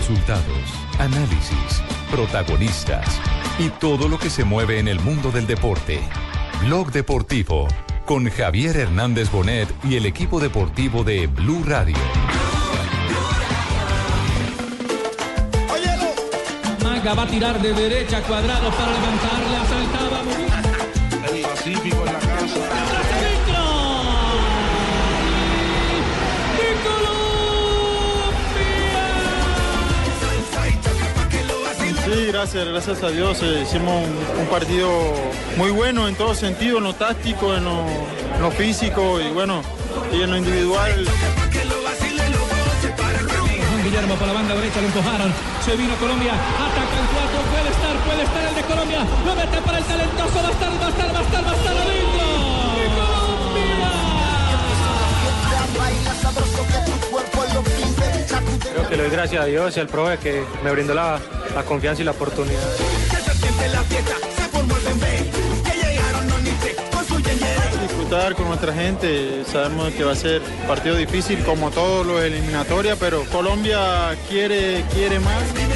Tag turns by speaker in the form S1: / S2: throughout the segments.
S1: Resultados, análisis, protagonistas y todo lo que se mueve en el mundo del deporte. Blog Deportivo con Javier Hernández Bonet y el equipo deportivo de Blue Radio.
S2: Manga va a tirar de derecha cuadrado para levantarla,
S3: Sí, gracias, gracias a Dios. eh, hicimos un, un partido muy bueno en todo sentido, en lo táctico, en lo, en lo físico y bueno, y en lo individual.
S2: Juan Guillermo por la banda derecha lo empujaron. Se vino Colombia. Ataca el 4. Puede estar, puede estar el de Colombia. Lo mete para el talentoso. Va a estar, va a estar, va a estar, va a estar adentro.
S4: Creo que le doy gracias a Dios y al profe que me brindó la, la confianza y la oportunidad.
S3: Disfrutar con nuestra gente, sabemos que va a ser partido difícil como todos los eliminatorias, pero Colombia quiere, quiere más.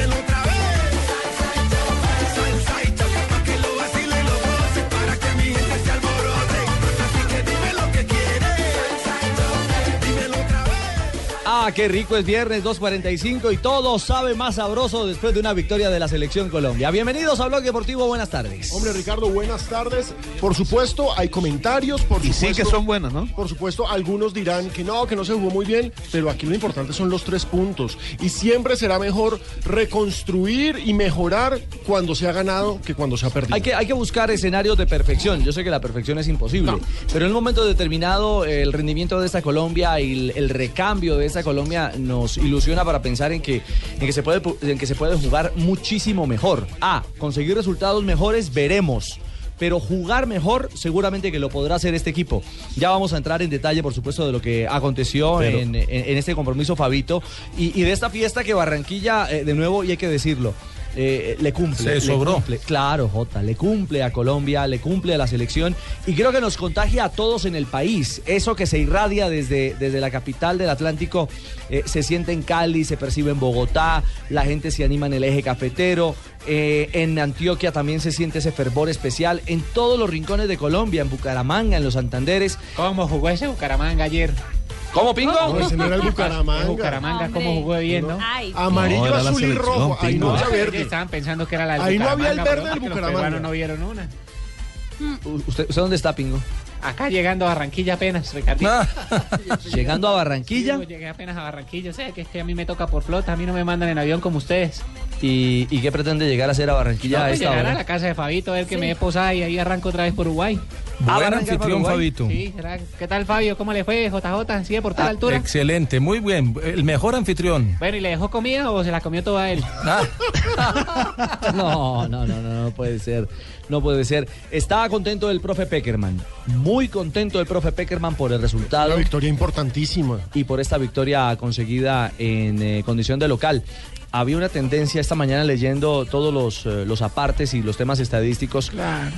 S5: Ah, qué rico es viernes 2.45 y todo sabe más sabroso después de una victoria de la selección Colombia. Bienvenidos a Blog Deportivo, buenas tardes.
S6: Hombre, Ricardo, buenas tardes. Por supuesto, hay comentarios, por
S7: Y
S6: supuesto.
S7: sí que son buenos, ¿no?
S6: Por supuesto, algunos dirán que no, que no se jugó muy bien, pero aquí lo importante son los tres puntos. Y siempre será mejor reconstruir y mejorar cuando se ha ganado que cuando se ha perdido.
S5: Hay que, hay que buscar escenarios de perfección. Yo sé que la perfección es imposible,
S6: No.
S5: pero en un momento determinado el rendimiento de esta Colombia y el, el recambio de esta Colombia nos ilusiona para pensar en que, en, que se puede, pu- en que se puede jugar muchísimo mejor. A, conseguir resultados mejores, veremos. Pero jugar mejor, seguramente que lo podrá hacer este equipo. Ya vamos a entrar en detalle, por supuesto, de lo que aconteció
S7: Pero-
S5: en, en- en este compromiso, Fabito, y, y de esta fiesta que Barranquilla, eh, de nuevo, y hay que decirlo, eh, le cumple.
S7: Se
S5: le
S7: sobró.
S5: cumple. Claro, Jota, le cumple a Colombia, le cumple a la selección y creo que nos contagia a todos en el país. Eso que se irradia desde, desde la capital del Atlántico eh, se siente en Cali, se percibe en Bogotá, la gente se anima en el eje cafetero, eh, en Antioquia también se siente ese fervor especial, en todos los rincones de Colombia, en Bucaramanga, en los Santanderes.
S8: ¿Cómo jugó ese Bucaramanga ayer?
S5: ¿Cómo, Pingo?
S6: No, ese no era el Bucaramanga.
S8: Bucaramanga, ¿cómo jugó bien, no?
S6: Amarillo,
S7: No,
S6: azul y rojo. Ahí no había verde.
S8: Estaban pensando que era la del
S6: Ahí no había el verde del
S8: los
S6: Bucaramanga.
S8: peruanos no vieron una.
S5: ¿Usted, usted dónde está, Pingo?
S8: Acá llegando a Barranquilla apenas, Ricardito.
S5: Llegando a Barranquilla.
S8: Sí, Llegué apenas a Barranquilla. O sea, que es que a mí me toca por flota. A mí no me mandan en avión como ustedes.
S5: ¿Y, y qué pretende llegar a hacer a Barranquilla
S8: No,
S5: a
S8: pues
S5: esta
S8: llegar a
S5: hora?
S8: la casa de Fabito, a ver que me dé posada y ahí arranco otra vez por Uruguay.
S5: Ah,
S7: Buen
S5: ¿van a arrancar para
S7: anfitrión? Fabito.
S8: Sí, ¿será? ¿Qué tal, Fabio? ¿Cómo le fue, JJ? ¿Sigue por tal
S7: Ah,
S8: altura?
S7: Excelente, muy bien. El mejor anfitrión.
S8: Bueno, ¿y le dejó comida o se la comió toda él?
S5: No, no, no, no, no puede ser. No puede ser. Estaba contento el profe Peckerman. Muy contento el profe Peckerman por el resultado
S6: Una victoria importantísima.
S5: y por esta victoria conseguida en eh, condición de local. Había una tendencia esta mañana leyendo todos los, eh, los apartes y los temas estadísticos.
S9: Claro,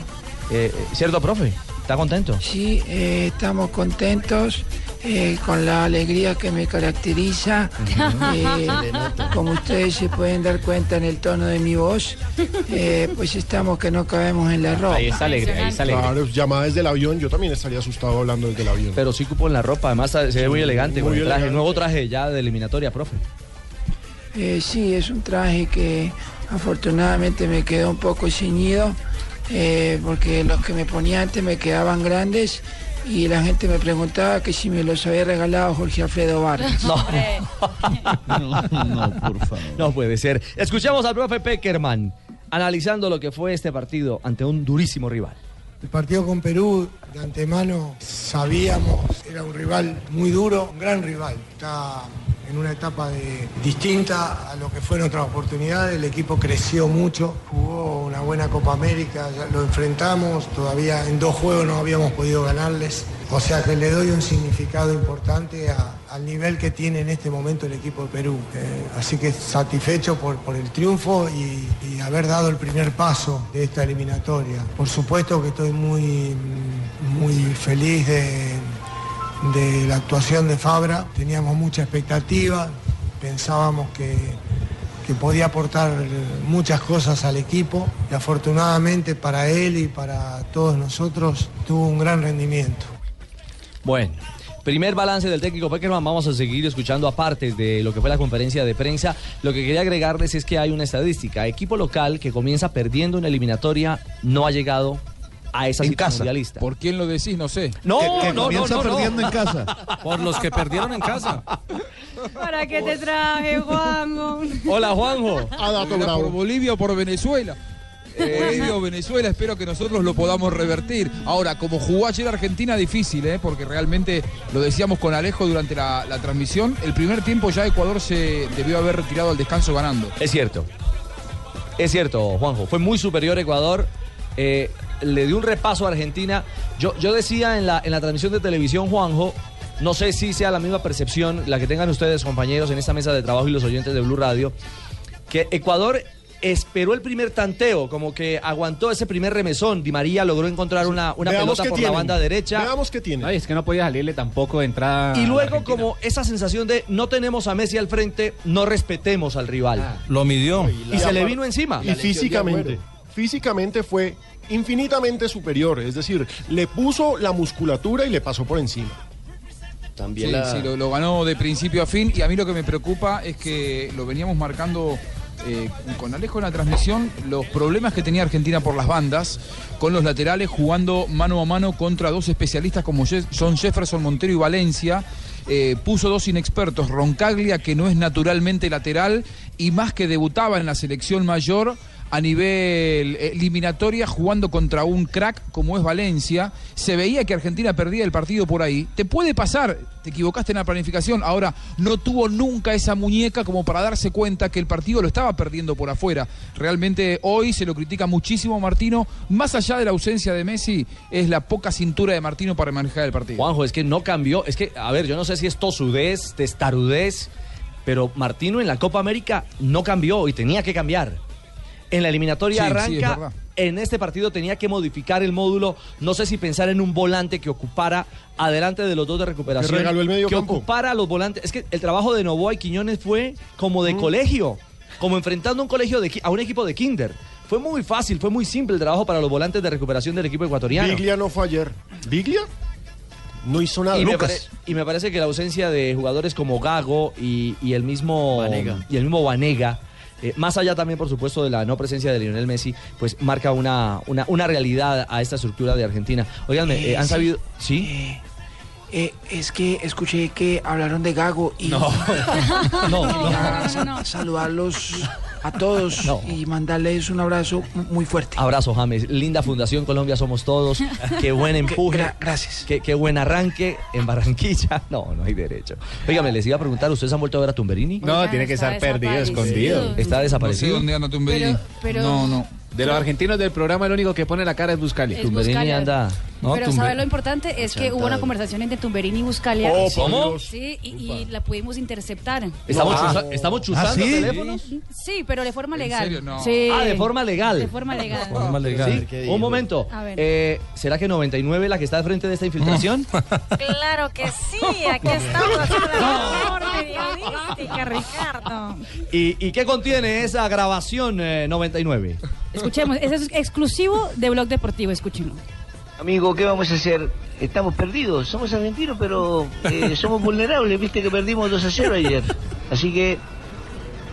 S5: Eh, ¿Cierto, profe? ¿Está contento?
S9: sí, eh, estamos contentos eh, con la alegría que me caracteriza. Eh, como ustedes se pueden dar cuenta en el tono de mi voz, eh, pues estamos que no cabemos en la ropa.
S8: Ahí está alegre, ahí está alegre.
S6: Claro, llamada desde el avión. Yo también estaría asustado hablando desde el avión.
S5: Pero sí cupo en la ropa. Además se ve muy elegante con el traje.
S6: elegante.
S5: Nuevo traje ya de eliminatoria, profe.
S9: Eh, sí, es un traje que afortunadamente me quedó un poco ceñido, eh, porque los que me ponía antes me quedaban grandes y la gente me preguntaba que si me los había regalado Jorge Alfredo Vargas.
S5: No.
S7: No, no, por favor.
S5: No puede ser. Escuchamos al profe Peckerman analizando lo que fue este partido ante un durísimo rival.
S10: El partido con Perú, de antemano, sabíamos, era un rival muy duro, un gran rival. Está en una etapa distinta a lo que fue nuestra oportunidad. El equipo creció mucho, jugó una buena Copa América, lo enfrentamos, todavía en dos juegos no habíamos podido ganarles. O sea que le doy un significado importante al nivel que tiene en este momento el equipo de Perú. Eh, así que satisfecho por, por el triunfo y, y haber dado el primer paso de esta eliminatoria. Por supuesto que estoy muy, muy feliz de, de la actuación de Fabra. Teníamos mucha expectativa, pensábamos que, que podía aportar muchas cosas al equipo y afortunadamente para él y para todos nosotros tuvo un gran rendimiento.
S5: Bueno, primer balance del técnico Peckerman. Vamos a seguir escuchando aparte de lo que fue la conferencia de prensa. Lo que quería agregarles es que hay una estadística. Equipo local que comienza perdiendo una eliminatoria no ha llegado a esa
S11: En
S5: cita
S11: casa.
S5: mundialista.
S11: ¿Por quién lo decís? No sé.
S5: No, no, no, no, no.
S7: Por los que perdieron en casa.
S12: ¿Para qué te traje, Juanjo?
S5: Hola, Juanjo.
S11: Era por Bolivia o por Venezuela. Bolivia o Venezuela, espero que nosotros lo podamos revertir. Ahora, como jugó ayer Argentina, difícil, ¿eh? porque realmente lo decíamos con Alejo durante la, la transmisión. El primer tiempo ya Ecuador se debió haber retirado al descanso ganando.
S5: Es cierto. Es cierto, Juanjo. Fue muy superior Ecuador. Eh, le dio un repaso a Argentina. Yo, yo decía en la, en la transmisión de televisión, Juanjo, no sé si sea la misma percepción la que tengan ustedes, compañeros, en esta mesa de trabajo y los oyentes de Blue Radio, que Ecuador esperó el primer tanteo, como que aguantó ese primer remesón. Di María logró encontrar una, una pelota por
S6: tienen.
S5: la banda derecha.
S6: Veamos qué tiene.
S8: Ay, es que no podía salirle tampoco de entrada.
S5: Y luego como esa sensación de no tenemos a Messi al frente, no respetemos al rival.
S7: Lo midió.
S5: y se le vino encima.
S6: Y físicamente, físicamente fue infinitamente superior. Es decir, le puso la musculatura y le pasó por encima.
S11: Sí, sí, lo, lo ganó de principio a fin y a mí lo que me preocupa es que lo veníamos marcando eh, con Alejo en la transmisión, los problemas que tenía Argentina por las bandas, con los laterales jugando mano a mano contra dos especialistas como Je- son Jefferson Montero y Valencia. Eh, puso dos inexpertos, Roncaglia, que no es naturalmente lateral, y más que debutaba en la selección mayor a nivel eliminatoria jugando contra un crack como es Valencia. Se veía que Argentina perdía el partido por ahí. Te puede pasar, te equivocaste en la planificación. Ahora, no tuvo nunca esa muñeca como para darse cuenta que el partido lo estaba perdiendo por afuera. Realmente hoy se lo critica muchísimo Martino. Más allá de la ausencia de Messi, es la poca cintura de Martino para manejar el partido.
S5: Juanjo, es que no cambió. Es que, a ver, yo no sé si es tosudez, testarudez, pero Martino en la Copa América no cambió y tenía que cambiar. En la eliminatoria
S11: Sí, sí, es
S5: arranca. en este partido tenía que modificar el módulo. No sé si pensar en un volante que ocupara adelante de los dos de recuperación.
S6: Que regaló el medio
S5: que
S6: campo.
S5: ocupara a los volantes. Es que el trabajo de Novoa y Quiñones fue como
S6: Mm.
S5: de colegio. Como enfrentando a un colegio de, a un equipo de kinder. Fue muy fácil, fue muy simple el trabajo para los volantes de recuperación del equipo ecuatoriano.
S6: Biglia no fue ayer. ¿Biglia? No hizo nada.
S5: Y me,
S6: Lucas.
S5: pare- y me parece que la ausencia de jugadores como Gago y, y el mismo
S6: Vanega.
S5: y el mismo Vanega, eh, más allá también, por supuesto, de la no presencia de Lionel Messi, pues marca una, una, una realidad a esta estructura de Argentina. Oiganme,
S9: Eh,
S5: eh, han
S9: sí.
S5: sabido. ¿Sí?
S9: Eh, es que escuché que hablaron de Gago y
S5: No. No, no.
S9: sa- saludarlos a todos y mandarles un abrazo mu- muy fuerte.
S5: Abrazo, James. Linda Fundación Colombia Somos Todos. Qué buen empuje.
S9: Gra- gracias.
S5: Qué, qué buen arranque en Barranquilla. No, no hay derecho. Óigame, les iba a preguntar, ¿ustedes han vuelto a ver a Tumberini?
S8: No, Oigan, tiene que estar perdido, escondido.
S5: Está desaparecido.
S11: No sé dónde anda Tumberini.
S12: Pero- pero-
S11: No, no.
S8: De los argentinos del programa, el único que pone la cara es Buscali.
S12: Es Tumberini Buscalia.
S5: anda.
S12: Pero ¿sabe lo importante? Es que hubo una conversación entre Tumberini y Buscalia.
S5: Oh, ¿cómo?
S12: Sí, y, y la pudimos interceptar.
S5: ¿Estamos,
S12: Ah.
S5: chuza- ¿estamos chuzando
S7: ¿Ah, sí?
S5: teléfonos?
S12: Sí, pero de forma legal.
S11: serio? No.
S12: Sí.
S5: Ah, de forma legal.
S12: De forma legal.
S7: Forma legal.
S5: Sí, un momento.
S12: A ver.
S5: Eh, ¿Será que 99 la que está al frente de esta infiltración?
S12: Claro que sí, aquí estamos la Ricardo.
S5: ¿Y, y qué contiene esa grabación eh, 99?
S12: Escuchemos, eso es exclusivo de Blog Deportivo, escúchenlo.
S13: Amigo, ¿qué vamos a hacer? Estamos perdidos, somos argentinos, pero eh, somos vulnerables, viste que perdimos 2 a 0 ayer. Así que,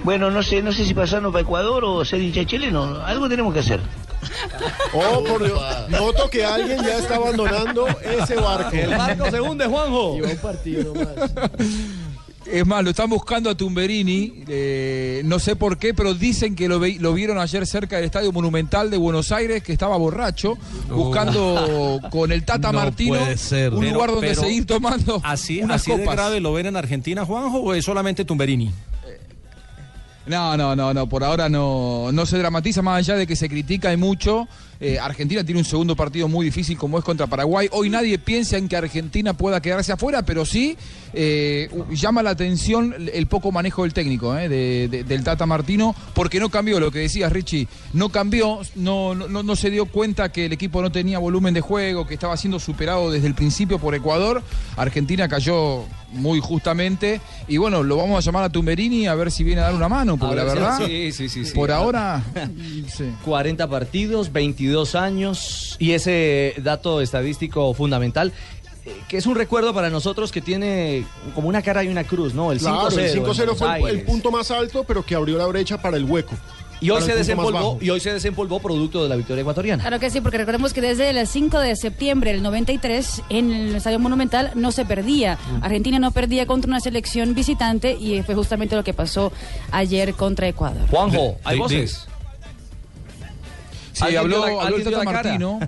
S13: bueno, no sé, no sé si pasarnos para Ecuador o ser hincha chileno, algo tenemos que hacer.
S6: Oh, por Dios. Noto que alguien ya está abandonando ese barco.
S5: El barco se hunde, Juanjo.
S6: Lleva un partido nomás.
S11: Es más, lo están buscando a Tumberini, eh, no sé por qué, pero dicen que lo, ve- lo vieron ayer cerca del Estadio Monumental de Buenos Aires, que estaba borracho, buscando con el Tata
S7: No
S11: Martino
S7: ser.
S11: un
S7: Pero-
S11: lugar donde
S7: pero
S11: seguir tomando
S7: ¿Así,
S11: unas
S7: así de grave lo ven en Argentina, Juanjo, o es solamente Tumberini?
S11: No, no, no, no, por ahora no, no se dramatiza más allá de que se critica y mucho. Eh, Argentina tiene un segundo partido muy difícil como es contra Paraguay. Hoy nadie piensa en que Argentina pueda quedarse afuera, pero sí eh, llama la atención el poco manejo del técnico, eh, de- de- del Tata Martino, porque no cambió lo que decías, Richie. No cambió, no, no, no se dio cuenta que el equipo no tenía volumen de juego, que estaba siendo superado desde el principio por Ecuador. Argentina cayó muy justamente. Y bueno, lo vamos a llamar a Tumberini a ver si viene a dar una mano, porque la verdad,
S5: sí, sí, sí, sí.
S11: por ahora.
S5: 40 partidos, 22 años y ese dato estadístico fundamental eh, que es un recuerdo para nosotros que tiene como una cara y una cruz, ¿no? El 5-0.
S6: Claro, el
S5: en
S6: 5-0
S5: Buenos
S6: fue el- punto más alto, pero que abrió la brecha para el hueco.
S5: Y hoy, se desempolvó, y hoy se desempolvó producto de la victoria ecuatoriana.
S14: Claro que sí, porque recordemos que desde el 5 de septiembre del 93 en el Estadio Monumental no se perdía.
S5: Mm.
S14: Argentina no perdía contra una selección visitante y fue justamente lo que pasó ayer contra Ecuador.
S5: Juanjo,
S11: De-
S5: ¿hay
S11: de-
S5: voces?
S11: Sí,
S5: ¿Alguien
S11: habló, habló el Tata? Martino.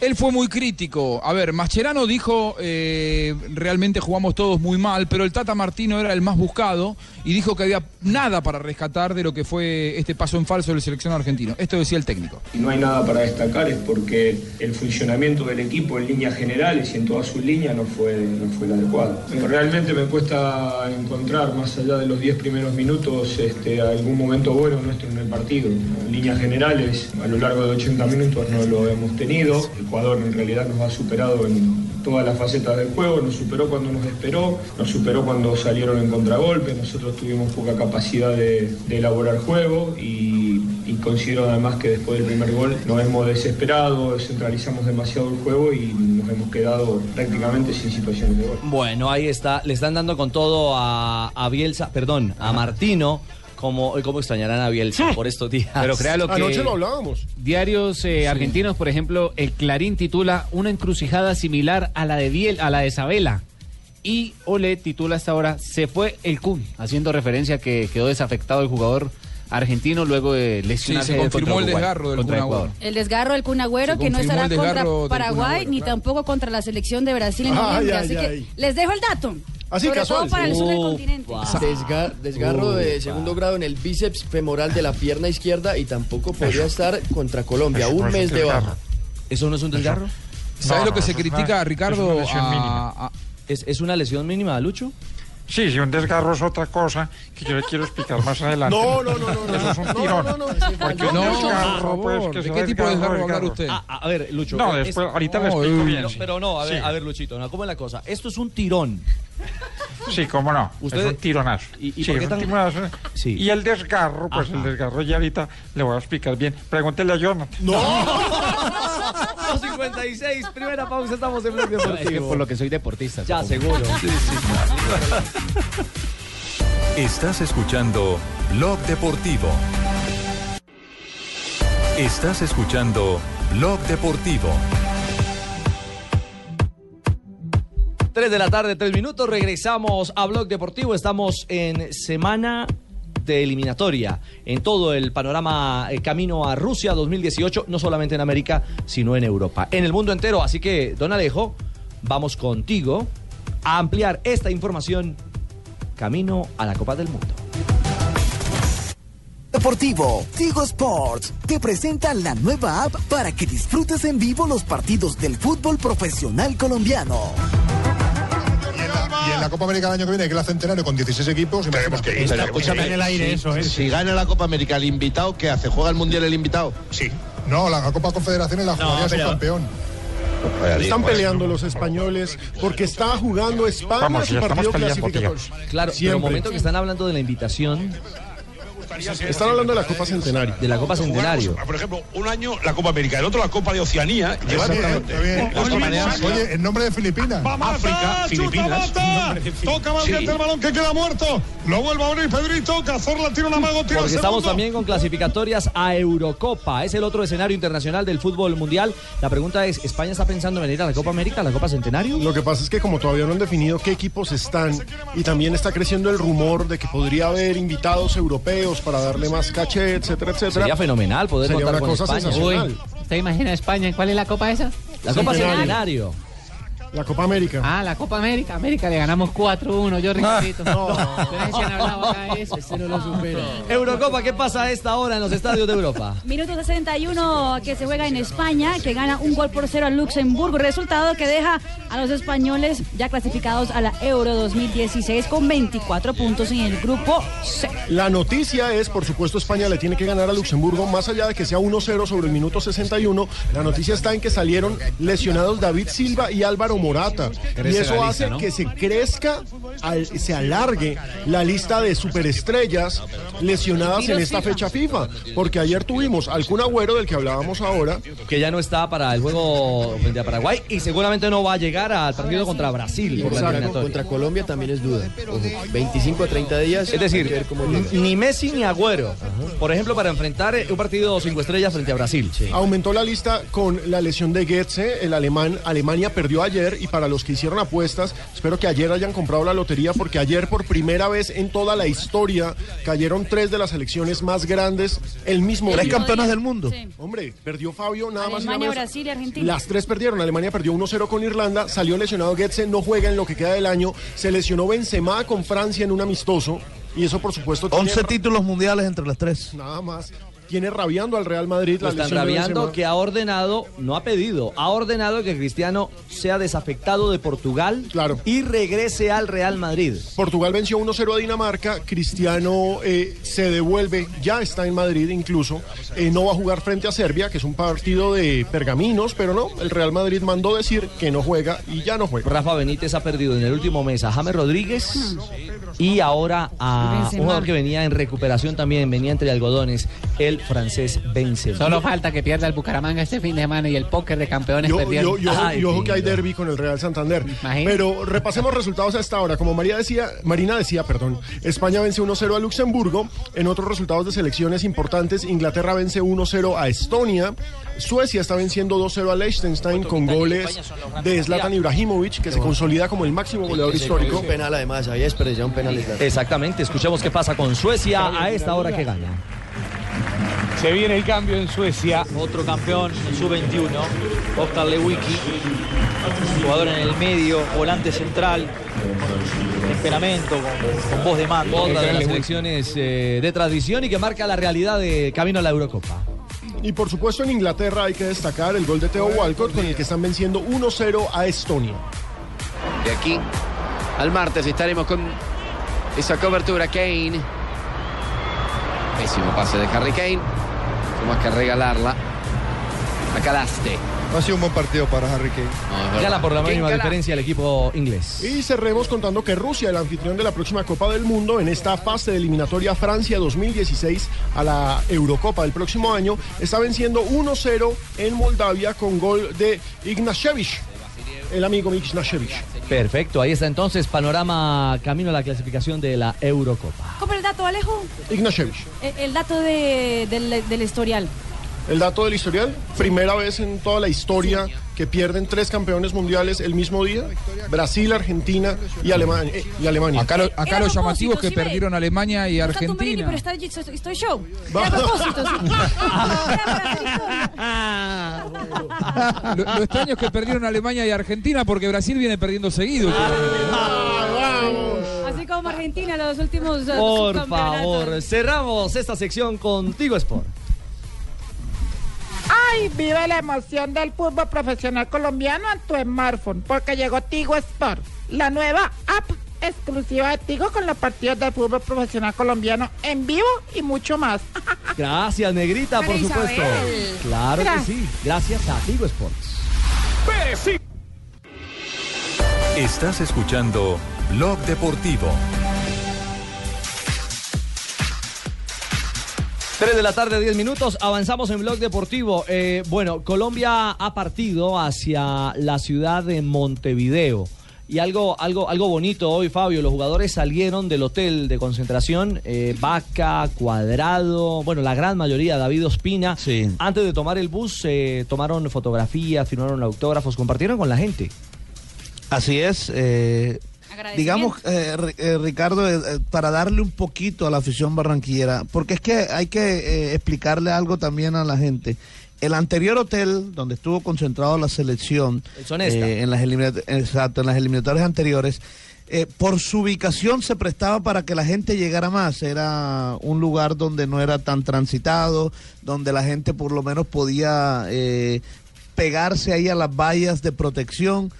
S11: Él fue muy crítico. A ver, Mascherano dijo, eh, realmente jugamos todos muy mal, pero el Tata Martino era el más buscado y dijo que había nada para rescatar de lo que fue este paso en falso del seleccionado argentino. Esto decía el técnico.
S15: No hay nada para destacar es porque el funcionamiento del equipo en líneas generales y en todas sus líneas no fue, no fue el adecuado. Realmente me cuesta encontrar, más allá de los 10 primeros minutos, este, algún momento bueno nuestro en el partido. En líneas generales, a lo largo de 80 minutos no lo hemos tenido. Ecuador en realidad nos ha superado en todas las facetas del juego, nos superó cuando nos esperó, nos superó cuando salieron en contragolpe, nosotros tuvimos poca capacidad de, elaborar juego y, y considero además que después del primer gol nos hemos desesperado, centralizamos demasiado el juego y nos hemos quedado prácticamente sin situaciones de gol.
S5: Bueno, ahí está. Le están dando con todo a, a Bielsa, perdón, a Martino. Como, ¿Cómo extrañarán a Bielsa por estos días?
S8: Pero créalo que
S6: Anoche lo hablábamos.
S8: diarios eh, argentinos, por ejemplo, el Clarín titula una encrucijada similar a la de Biel, a la de Sabela. Y Ole titula hasta ahora se fue el Kun, haciendo referencia a que quedó desafectado el jugador argentino luego de lesionarse
S11: Sí, se confirmó
S8: contra
S11: el
S8: Uruguay,
S11: desgarro del Kun. Agüero.
S14: El desgarro del Kun Agüero, que no estará contra Paraguay
S11: Agüero,
S14: ni tampoco contra la selección de Brasil en noviembre.
S6: ay,
S14: así
S6: ay.
S14: que les dejo el dato.
S6: Así,
S14: Sobre
S6: casual.
S14: todo para el sur del continente.
S16: Desga- desgarro de segundo grado en el bíceps femoral de la pierna izquierda y tampoco podría estar contra Colombia.
S17: Eso no
S16: Un
S17: es un
S16: mes de
S17: desgarro.
S16: baja.
S5: ¿Eso no es un desgarro?
S11: ¿Sabes
S17: No,
S11: lo que se
S17: eso es
S11: critica,
S17: una-
S11: Ricardo?
S17: es una lesión
S11: a-
S17: mínima.
S11: a-
S5: ¿Es, es una lesión mínima, Lucho?
S17: Sí, sí, un desgarro es otra cosa que yo le quiero explicar más adelante.
S6: No, no, no, no, no.
S17: Eso es un
S6: No,
S17: tirón.
S6: no, no, no.
S17: Porque un
S11: No,
S17: desgarro, pues, que
S11: ¿De qué tipo de desgarro va a hablar usted?
S5: Ah, a ver, Lucho.
S17: No,
S5: es-
S17: después, ahorita le explico bien.
S5: no,
S17: sí.
S5: pero no, a ver,
S17: Sí.
S5: a ver, Luchito, no, ¿cómo es la cosa? Esto es un tirón.
S17: Sí, cómo no.
S5: Usted-
S17: Es un tironazo.
S5: ¿Y- y
S17: sí,
S5: por qué
S17: es
S5: tan-
S17: un tironazo.
S5: Sí.
S17: Y el desgarro, pues el desgarro ya ahorita le voy a explicar bien. Pregúntele a Jonathan.
S6: No.
S5: 56, primera pausa, estamos en Blog
S8: No, es que
S5: Deportivo.
S8: por lo que soy deportista.
S5: Ya, seguro.
S1: Estás escuchando Blog Deportivo. Estás escuchando Blog Deportivo.
S5: 3 de la tarde, 3 minutos. Regresamos a Blog Deportivo. Estamos en semana de eliminatoria en todo el panorama eh, camino a Rusia 2018, no solamente en América, sino en Europa, en el mundo entero. Así que, don Alejo, vamos contigo a ampliar esta información camino a la Copa del Mundo.
S18: Deportivo, Tigo Sports te presenta la nueva app para que disfrutes en vivo los partidos del fútbol profesional colombiano.
S19: Y en la Copa América del año que viene, que la Centenario con 16 equipos, tenemos que
S20: Pero escúchame, si- Si gana la Copa América el invitado, ¿qué hace? ¿Juega el Mundial el invitado?
S19: Sí. No, la Copa Confederaciones la jugaría
S20: pero-
S19: subcampeón.
S6: Están peleando los españoles porque está jugando España
S19: Vamos,
S6: su partido clasificatorio.
S5: Claro, pero
S6: Siempre.
S5: el momento que están hablando de la invitación
S6: Están hablando de la Copa Centenario.
S5: de la Copa Centenario.
S21: Por ejemplo, un año la Copa América, el otro la Copa de Oceanía.
S19: Exactamente. Oye, en nombre de Filipinas.
S21: África, Filipinas.
S22: Toca Valiente el balón que queda muerto. Lo vuelve a abrir Pedrito. Cazorla tira un amago, tira el
S5: Porque estamos también con clasificatorias a Eurocopa. Es el otro escenario internacional del fútbol mundial. La pregunta es, ¿España está pensando en venir a la Copa América, a la Copa Centenario?
S6: Lo que pasa es que como todavía no han definido qué equipos están y también está creciendo el rumor de que podría haber invitados europeos para darle más caché, etcétera, etcétera.
S5: Sería fenomenal poder
S6: Sería
S5: contar
S6: una
S5: con
S6: cosa
S5: España.
S6: sensacional.
S8: Uy, ¿Usted imagina España? ¿Cuál es la copa esa?
S5: La Copa
S6: Centenario. La Copa América.
S8: Ah, la Copa América. América le ganamos 4-1. Yo, Ricardito.
S6: No.
S8: Acá eso. Ese no lo supera.
S5: Eurocopa, ¿qué pasa a esta hora en los estadios de Europa?
S14: Minuto 61 que se juega en España, que gana un gol por cero al Luxemburgo. Resultado que deja a los españoles ya clasificados a la Euro 2016 con 24 puntos en el grupo C.
S6: La noticia es, por supuesto, España le tiene que ganar a Luxemburgo, más allá de que sea 1-0 sobre el minuto 61. La noticia está en que salieron lesionados David Silva y Álvaro Morata.
S7: Crece
S6: y eso hace
S7: lista, ¿no?
S6: que se crezca, al- se alargue la lista de superestrellas lesionadas en esta fecha FIFA. Porque ayer tuvimos al Kun Agüero, del que hablábamos ahora.
S5: Que ya no está para el juego frente a Paraguay y seguramente no va a llegar al partido contra Brasil por la
S16: contra Colombia también es duda. Ojo, 25 a 30 días.
S5: Es decir, ni Messi ni Agüero, por ejemplo, para enfrentar eh, un partido cinco estrellas frente a Brasil.
S6: Aumentó la lista con la lesión de Goetze, el alemán. Alemania perdió ayer y para los que hicieron apuestas, espero que ayer hayan comprado la lotería porque ayer por primera vez en toda la historia cayeron tres de las selecciones más grandes el mismo
S14: Tres
S6: día.
S14: campeonas del mundo.
S6: Hombre, perdió Fabio nada más
S14: Alemania. Brasil y Argentina.
S6: Las tres perdieron. Alemania perdió 1-0 con Irlanda, salió lesionado Goetze, no juega en lo que queda del año. Se lesionó Benzema con Francia en un amistoso y eso por supuesto tiene
S23: 11 títulos mundiales entre las tres.
S6: nada más. Tiene rabiando al Real Madrid
S5: Lo
S6: la
S5: están rabiando que ha ordenado, no ha pedido, ha ordenado que Cristiano sea desafectado de Portugal y regrese al Real Madrid.
S6: Portugal venció 1-0 a Dinamarca, Cristiano eh, se devuelve, ya está en Madrid incluso, eh, no va a jugar frente a Serbia, que es un partido de pergaminos, pero no, el Real Madrid mandó decir que no juega y ya no juega.
S5: Rafa Benítez ha perdido en el último mes a James Rodríguez y ahora a un jugador que venía en recuperación también, venía entre algodones, el francés Benzema.
S8: Solo falta que pierda el Bucaramanga este fin de semana y el póker de campeones
S6: Yo,
S8: perdieron.
S6: yo, yo- y ojo que hay derby con el Real Santander. Pero repasemos resultados hasta ahora. Como María decía, Marina decía, perdón, España vence 1-0 a Luxemburgo. En otros resultados de selecciones importantes, Inglaterra vence 1-0 a Estonia. Suecia está venciendo 2-0 a Liechtenstein con goles de Zlatan Ibrahimovic, que se consolida como el máximo goleador histórico.
S16: Un penal además, había desperdiciado un penal.
S5: Exactamente, escuchemos qué pasa con Suecia a esta hora que gana.
S24: Se viene el cambio en Suecia. Otro campeón en su 21, Oscar Lewicki. Jugador en el medio, volante central, temperamento, con, con voz de mando.
S5: Otra de las selecciones eh, de tradición y que marca la realidad de camino a la Eurocopa.
S6: Y por supuesto en Inglaterra hay que destacar el gol de Theo Walcott con el que están venciendo 1-0 a Estonia.
S25: De aquí al martes estaremos con esa cobertura. Kane. Pésimo pase de Harry Kane. Como que regalarla a Calaste.
S19: Ha sido un buen partido para Harry Kane.
S5: Gana por la mínima diferencia el equipo inglés.
S6: Y cerremos contando que Rusia, el anfitrión de la próxima Copa del Mundo, en esta fase de eliminatoria Francia 2016 a la Eurocopa del próximo año, está venciendo 1-0 en Moldavia con gol de Ignashevich, el amigo Ignashevich.
S5: Perfecto, ahí está entonces panorama camino a la clasificación de la Eurocopa.
S14: ¿Cómo el dato, Alejo?
S6: Ignashevich.
S14: El, el dato de- del, del historial.
S6: El dato del historial, primera vez en toda la historia que pierden tres campeones mundiales el mismo día, Brasil, Argentina y Alemania. eh, y Alemania.
S11: Acá lo, acá
S14: Era
S11: lo
S14: a
S11: llamativo es
S14: propósito,
S11: que perdieron Alemania y Argentina.
S14: pero está estoy, estoy show. Era a propósito, sí.
S11: Lo, lo extraño es que perdieron Alemania y Argentina porque Brasil viene perdiendo seguido.
S14: Así como Argentina los últimos eh,
S5: Por favor, cerramos esta sección contigo, Sport.
S26: Ay, vive la emoción del fútbol profesional colombiano en tu smartphone, porque llegó Tigo Sport, la nueva app exclusiva de Tigo con los partidos del fútbol profesional colombiano en vivo y mucho más.
S5: Gracias, Negrita, por
S26: María
S5: supuesto.
S26: Isabel.
S5: Claro que sí, gracias a Tigo Sports.
S1: Estás escuchando Blog Deportivo.
S5: 3 de la tarde, 10 minutos. Avanzamos en Blog Deportivo. Eh, bueno, Colombia ha partido hacia la ciudad de Montevideo. Y algo, algo, algo bonito hoy, Fabio. Los jugadores salieron del hotel de concentración, eh, Vaca, Cuadrado, bueno, la gran mayoría, David Ospina. Antes de tomar el bus, eh, tomaron fotografías, firmaron autógrafos, compartieron con la gente.
S23: Así es. eh, digamos, eh, eh, Ricardo, eh, eh, para darle un poquito a la afición barranquillera, porque es que hay que eh, explicarle algo también a la gente. El anterior hotel donde estuvo concentrado la selección eh, en, las exacto, en las eliminatorias anteriores, eh, por su ubicación se prestaba para que la gente llegara más. Era un lugar donde no era tan transitado, donde la gente por lo menos podía eh, pegarse ahí a las vallas de protección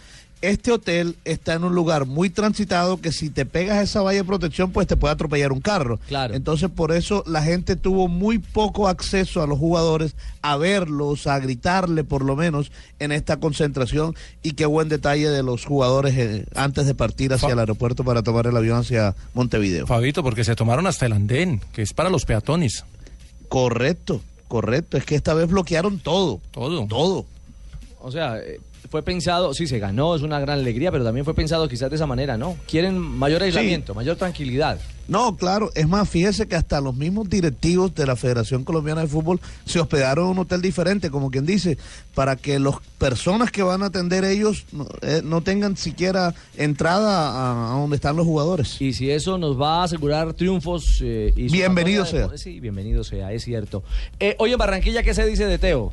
S23: este hotel está en un lugar muy transitado que si te pegas a esa valla de protección, pues te puede atropellar un carro.
S5: Claro.
S23: Entonces, por eso la gente tuvo muy poco acceso a los jugadores, a verlos, a gritarle por lo menos en esta concentración. Y qué buen detalle de los jugadores eh, antes de partir hacia el aeropuerto para tomar el avión hacia Montevideo.
S7: Fabito, porque se tomaron hasta el andén, que es para los peatones.
S23: Correcto, correcto. Es que esta vez bloquearon todo.
S7: Todo.
S23: Todo.
S5: O sea, eh, fue pensado, sí, se ganó, es una gran alegría, pero también fue pensado quizás de esa manera, ¿no? Quieren mayor aislamiento, mayor tranquilidad.
S23: No, claro, es más, fíjese que hasta los mismos directivos de la Federación Colombiana de Fútbol se hospedaron en un hotel diferente, como quien dice, para que las personas que van a atender ellos no, eh, tengan siquiera entrada a, donde están los jugadores.
S5: Y si eso nos va a asegurar triunfos...
S23: Eh, y bienvenido sea.
S5: sí, bienvenido sea, es cierto. Eh, hoy en Barranquilla, ¿qué se dice de Teo?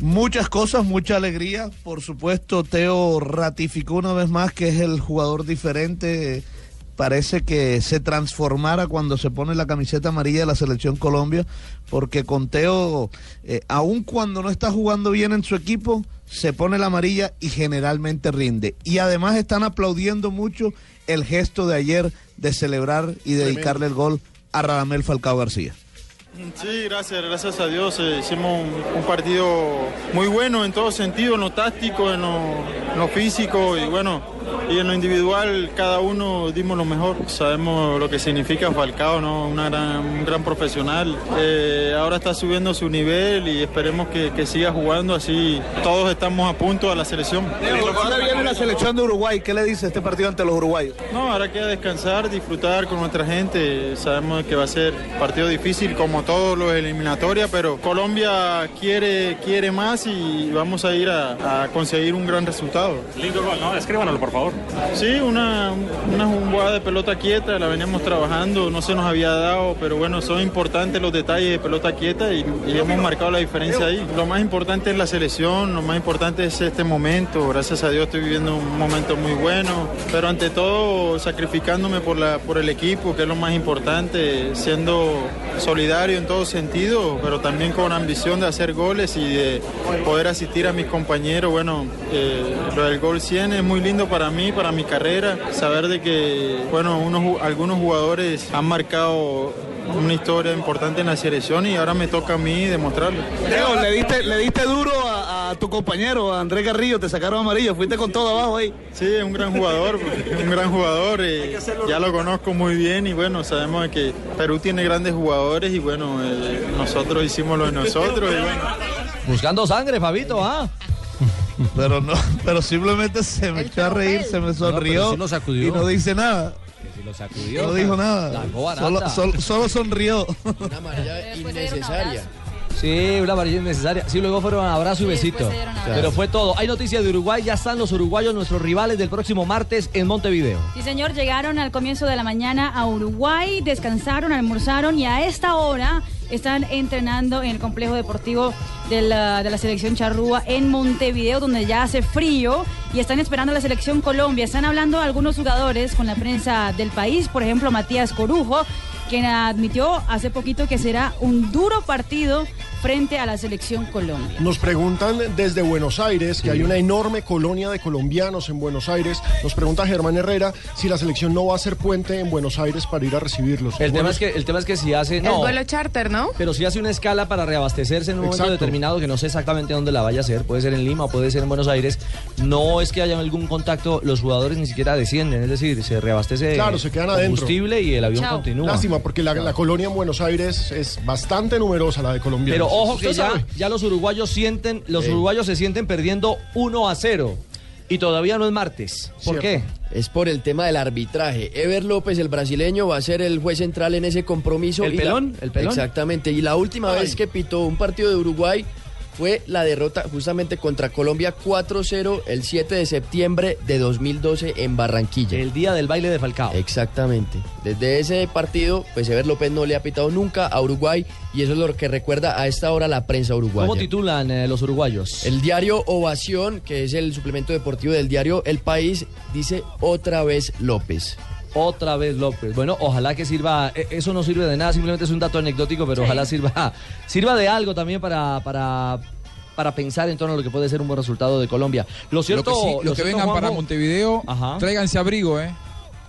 S23: Muchas cosas, mucha alegría. Por supuesto, Teo ratificó una vez más que es el jugador diferente. Parece que se transformara cuando se pone la camiseta amarilla de la selección Colombia, porque con Teo, eh, aun cuando no está jugando bien en su equipo, se pone la amarilla y generalmente rinde. Y además están aplaudiendo mucho el gesto de ayer de celebrar y dedicarle el gol a Radamel Falcao García.
S27: Sí, gracias, gracias a Dios. Eh, hicimos un, partido muy bueno en todo sentido, en lo táctico, en lo, físico y bueno, y en lo individual cada uno dimos lo mejor. Sabemos lo que significa Falcao, ¿no? Una un gran profesional. Eh, ahora está subiendo su nivel y esperemos que, siga jugando así. Todos estamos a punto a la selección.
S23: Ahora viene la selección de Uruguay. ¿Qué le dice este partido ante los uruguayos?
S27: No, ahora queda descansar, disfrutar con nuestra gente. Sabemos que va a ser partido difícil como todos los eliminatorias, pero Colombia quiere, quiere más y vamos a ir a, conseguir un gran resultado.
S28: Lindo gol, ¿no? Escríbanlo, por favor.
S27: Sí, una, una jugada de pelota quieta, la veníamos trabajando, no se nos había dado, pero bueno, son importantes los detalles de pelota quieta y, hemos marcado la diferencia ahí. Lo más importante es la selección, lo más importante es este momento. Gracias a Dios estoy viviendo un momento muy bueno, pero ante todo sacrificándome por, la, por el equipo, que es lo más importante, siendo solidario en todo sentido, pero también con ambición de hacer goles y de poder asistir a mis compañeros. Bueno, eh, lo del gol 100 es muy lindo para mí, para mi carrera, saber de que, bueno, unos, algunos jugadores han marcado una historia importante en la selección y ahora me toca a mí demostrarlo.
S23: Leo, le diste, le diste duro a, tu compañero, a Andrés Garrillo, te sacaron amarillo, fuiste con todo abajo ahí.
S27: Sí, es un gran jugador, un gran jugador, y ya lo conozco muy bien y bueno, sabemos que Perú tiene grandes jugadores y bueno, eh, nosotros hicimos lo de nosotros y bueno.
S5: Buscando sangre, Fabito, ¿ah?
S23: Pero no, pero simplemente se me echó a reír, se me sonrió y no dice nada. No dijo nada. Solo, sonrió.
S16: Una amarilla innecesaria.
S5: Sí, una amarilla innecesaria. Sí, luego fueron abrazo y besito. Pero fue todo. Hay noticias de Uruguay. Ya están los uruguayos, nuestros rivales del próximo martes en Montevideo.
S14: Sí, señor. Llegaron al comienzo de la mañana a Uruguay, descansaron, almorzaron y a esta hora están entrenando en el complejo deportivo de la, de la, selección charrúa en Montevideo, donde ya hace frío y están esperando a la selección Colombia. Están hablando algunos jugadores con la prensa del país, por ejemplo Matías Corujo, quien admitió hace poquito que será un duro partido frente a la selección Colombia.
S6: Nos preguntan desde Buenos Aires, que hay una enorme colonia de colombianos en Buenos Aires. Nos pregunta Germán Herrera si la selección no va a hacer puente en Buenos Aires para ir a recibirlos.
S5: El, tema es, que, el tema es que si hace... No,
S29: el vuelo charter, ¿no?
S5: Pero si hace una escala para reabastecerse en un momento determinado, que no sé exactamente dónde la vaya a hacer, puede ser en Lima o puede ser en Buenos Aires, no es que haya algún contacto, los jugadores ni siquiera descienden, es decir, se reabastece
S6: claro, se quedan
S5: combustible y el avión continúa.
S6: Lástima, porque la, colonia en Buenos Aires es bastante numerosa, la de Colombia.
S5: Pero ojo que ya, ya, los uruguayos sienten, los uruguayos se sienten perdiendo 1 a 0. Y todavía no es martes. ¿Por qué?
S16: Es por el tema del arbitraje. Ever López, el brasileño, va a ser el juez central en ese compromiso.
S5: ¿El pelón? ¿El pelón?
S16: Exactamente. Y la última vez que pitó un partido de Uruguay fue la derrota justamente contra Colombia 4-0 el 7 de septiembre de 2012 en Barranquilla.
S5: El día del baile de Falcao.
S16: Exactamente. Desde ese partido, pues Ever López no le ha pitado nunca a Uruguay y eso es lo que recuerda a esta hora la prensa uruguaya.
S5: ¿Cómo titulan eh, los uruguayos?
S16: El diario Ovación, que es el suplemento deportivo del diario El País, dice otra vez López.
S5: Otra vez López. Bueno, ojalá que sirva. eh, Eso no sirve de nada, simplemente es un dato anecdótico, pero ojalá sirva, sirva de algo también para, para, para pensar en torno a lo que puede ser un buen resultado de Colombia. Lo cierto,
S11: Lo que, sí-
S5: lo
S11: los que
S5: cierto,
S11: vengan para Montevideo, tráiganse abrigo, ¿eh?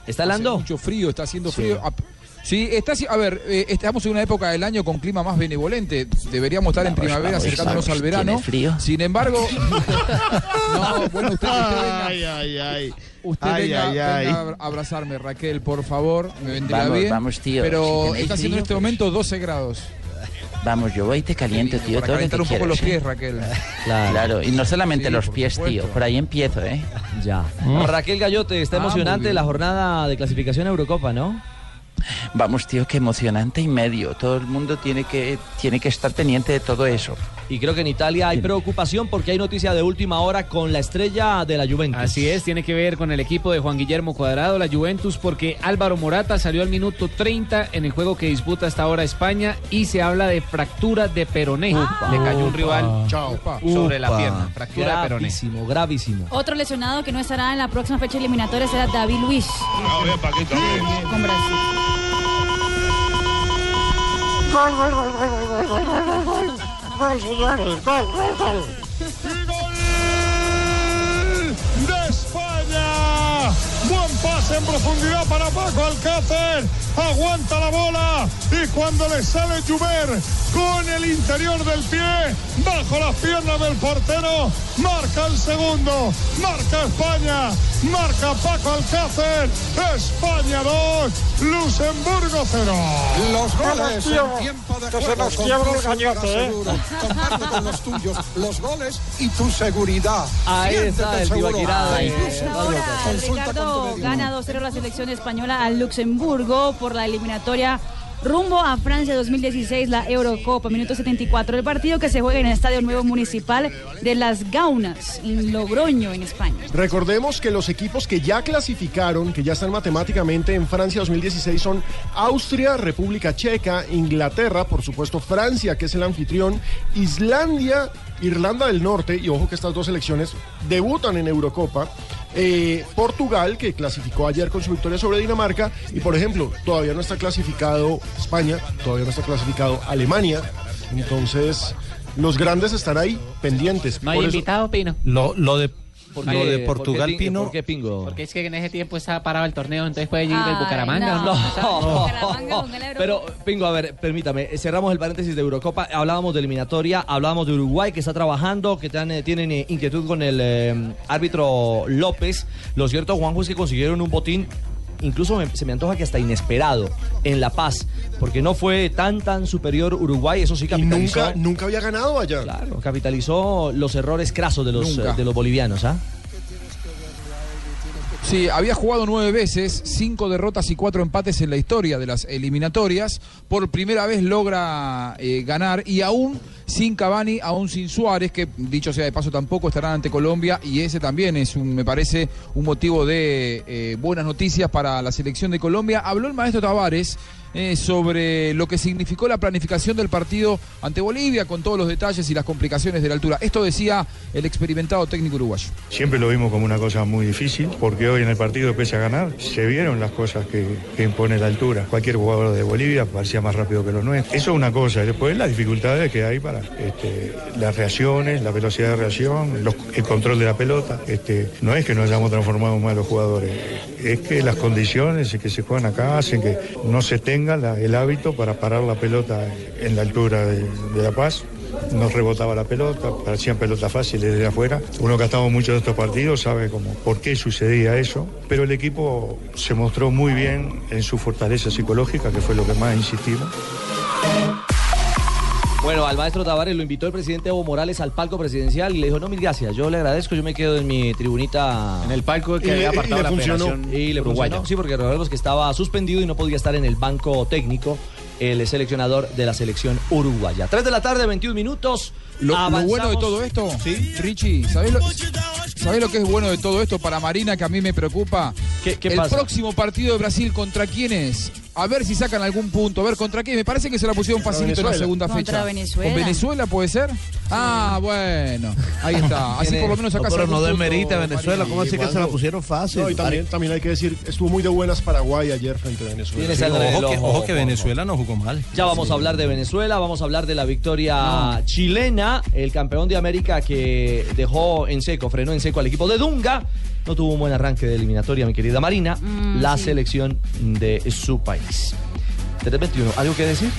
S5: ¿Está
S11: Hace
S5: helando?
S11: mucho frío, está haciendo
S5: Sí.
S11: frío. Ah, Sí, está, a ver, eh, estamos en una época del año con clima más benevolente. Deberíamos estar en primavera
S29: vamos,
S11: acercándonos
S29: vamos.
S11: al verano.
S29: ¿Tiene frío?
S11: Sin embargo, no, bueno, usted, usted venga.
S23: Ay, ay, ay.
S11: Usted
S23: Ay,
S11: venga,
S23: ay, ay.
S11: venga a abrazarme, Raquel, por favor. Me vendría
S29: Vamos,
S11: bien.
S29: vamos, tío.
S11: Pero
S29: Si
S11: está haciendo en este momento 12 grados.
S29: Vamos, yo voy y te caliento, tío.
S11: Para
S29: todo lo
S11: calentar
S29: que
S11: un poco los
S29: ¿eh?
S11: pies, Raquel.
S29: Claro. y no solamente
S11: Sí,
S29: los pies,
S11: supuesto.
S29: tío. Por ahí empiezo, ¿eh?
S5: Ya. Raquel Gallote, está
S29: Ah,
S5: emocionante
S29: bien.
S5: la jornada de clasificación a Eurocopa, ¿no?
S29: Vamos, tío, qué emocionante y medio. Todo el mundo tiene que, tiene que estar pendiente de todo eso.
S5: Y creo que en Italia hay preocupación porque hay noticia de última hora con la estrella de la Juventus.
S8: Así es, tiene que ver con el equipo de Juan Guillermo Cuadrado, la Juventus, porque Álvaro Morata salió al minuto 30 en el juego que disputa hasta ahora España y se habla de fractura de peroné. Le cayó un rival
S6: Chao.
S8: sobre la pierna, fractura de peroné.
S5: Gravísimo, gravísimo.
S14: Otro lesionado que no estará en la próxima fecha eliminatoria será David Luis con Brasil.
S26: Gol, gol, gol, gol, gol, señores, gol, gol, gol.
S22: de España. Buen pase en profundidad para Paco Alcácer. Aguanta la bola y cuando le sale Juber con el interior del pie, bajo las piernas del portero, marca el segundo. Marca España. Marca Paco Alcácer. España 2, Luxemburgo 0.
S19: Los goles en tiempo de
S26: que se nos quiebra el gañote, ¿eh?
S19: seguro. Comparte con los tuyos los goles y tu seguridad.
S5: Ahí está el
S19: Consulta con tu
S14: Ricardo gana 2-0 la selección española al Luxemburgo por la eliminatoria rumbo a Francia 2016, la Eurocopa, minuto 74 del partido que se juega en el Estadio Nuevo Municipal de Las Gaunas, Logroño, en España.
S6: Recordemos que los equipos que ya clasificaron, que ya están matemáticamente en Francia 2016 son Austria, República Checa, Inglaterra, por supuesto Francia, que es el anfitrión, Islandia, Irlanda del Norte, y ojo que estas dos selecciones debutan en Eurocopa, eh, Portugal, que clasificó ayer con su victoria sobre Dinamarca, y por ejemplo, todavía no está clasificado España, todavía no está clasificado Alemania, entonces los grandes están ahí pendientes.
S8: No hay
S6: Por eso-
S8: invitado, Pino.
S7: Lo, lo de,
S5: ¿Por
S7: lo
S5: qué-
S7: de
S5: por
S7: Portugal,
S5: qué,
S7: Pino.
S5: ¿Por qué pingo?
S8: Porque es que en ese tiempo estaba parado el torneo, entonces puede ir el Bucaramanga.
S14: no.
S8: ¿no?
S5: Pero, Pingo, a ver, permítame, cerramos el paréntesis de Eurocopa, hablábamos de eliminatoria, hablábamos de Uruguay que está trabajando, que eh, tienen eh, inquietud con el eh, árbitro López. Lo cierto, Juanjo, es que consiguieron un botín, incluso me- se me antoja que hasta inesperado, en La Paz, porque no fue tan, tan superior Uruguay, eso sí
S6: Y
S5: capitalizó.
S6: nunca, nunca había ganado allá.
S5: Claro, capitalizó los errores crasos de los,
S11: Nunca.
S5: de los bolivianos, ¿ah?
S11: Sí, había jugado nueve veces, cinco derrotas y cuatro empates en la historia de las eliminatorias. Por primera vez logra eh, ganar y aún sin Cavani, aún sin Suárez, que dicho sea de paso tampoco estarán ante Colombia y ese también es, un, me parece, un motivo de eh, buenas noticias para la selección de Colombia. Habló el maestro Tavares. Eh, sobre lo que significó la planificación del partido ante Bolivia, con todos los detalles y las complicaciones de la altura. Esto decía el experimentado técnico uruguayo.
S30: Siempre lo vimos como una cosa muy difícil, porque hoy en el partido, pese a ganar, se vieron las cosas que, impone la altura. Cualquier jugador de Bolivia parecía más rápido que los nuestros. Eso es una cosa. Después las dificultades que hay para este, las reacciones, la velocidad de reacción, los- el control de la pelota. Este, no es que nos hayamos transformado en malos jugadores, es que las condiciones que se juegan acá hacen que no se tenga el hábito para parar la pelota en la altura de, La Paz nos rebotaba la pelota, parecían pelotas fáciles desde afuera. Uno que ha estado mucho de estos partidos sabe cómo, por qué sucedía eso, pero el equipo se mostró muy bien en su fortaleza psicológica, que fue lo que más insistimos.
S5: Bueno, al maestro Tavares lo invitó el presidente Evo Morales al palco presidencial y le dijo, no, mil gracias, yo le agradezco, yo me quedo en mi tribunita.
S8: En el palco que
S5: Y
S8: había
S5: y
S8: apartado
S5: le
S8: la
S5: funcionó. Y le
S8: Uruguaya.
S5: funcionó, sí, porque recordemos que estaba suspendido y no podía estar en el banco técnico el seleccionador de la selección uruguaya. 3 de la tarde, 21 minutos.
S11: Lo, bueno de todo esto, Richie, ¿sabés lo, sabés lo que es bueno de todo esto para Marina que a mí me preocupa?
S5: qué
S11: el
S5: pasa?
S11: próximo partido de Brasil, ¿contra quién es? A ver si sacan algún punto, a ver contra quién. Me parece que se la pusieron facilito en la segunda
S14: Contra
S11: fecha.
S14: Venezuela.
S11: ¿Con Venezuela puede ser? Ah, bueno. Ahí está. Así por lo menos acá
S23: No, pero no demerita Venezuela. ¿Cómo así que se la pusieron fácil?
S6: No, y también, también hay que decir, estuvo muy de buenas Paraguay ayer frente a Venezuela.
S7: Ojo que,
S5: ojo.
S7: Venezuela no jugó mal.
S5: Ya vamos a hablar de Venezuela, vamos a hablar de la victoria chilena, el campeón de América que dejó en seco, frenó en seco al equipo de Dunga. No tuvo un buen arranque de eliminatoria, mi querida Marina,
S14: Mm,
S5: la
S14: sí.
S5: selección de su país. 321, ¿algo que decir?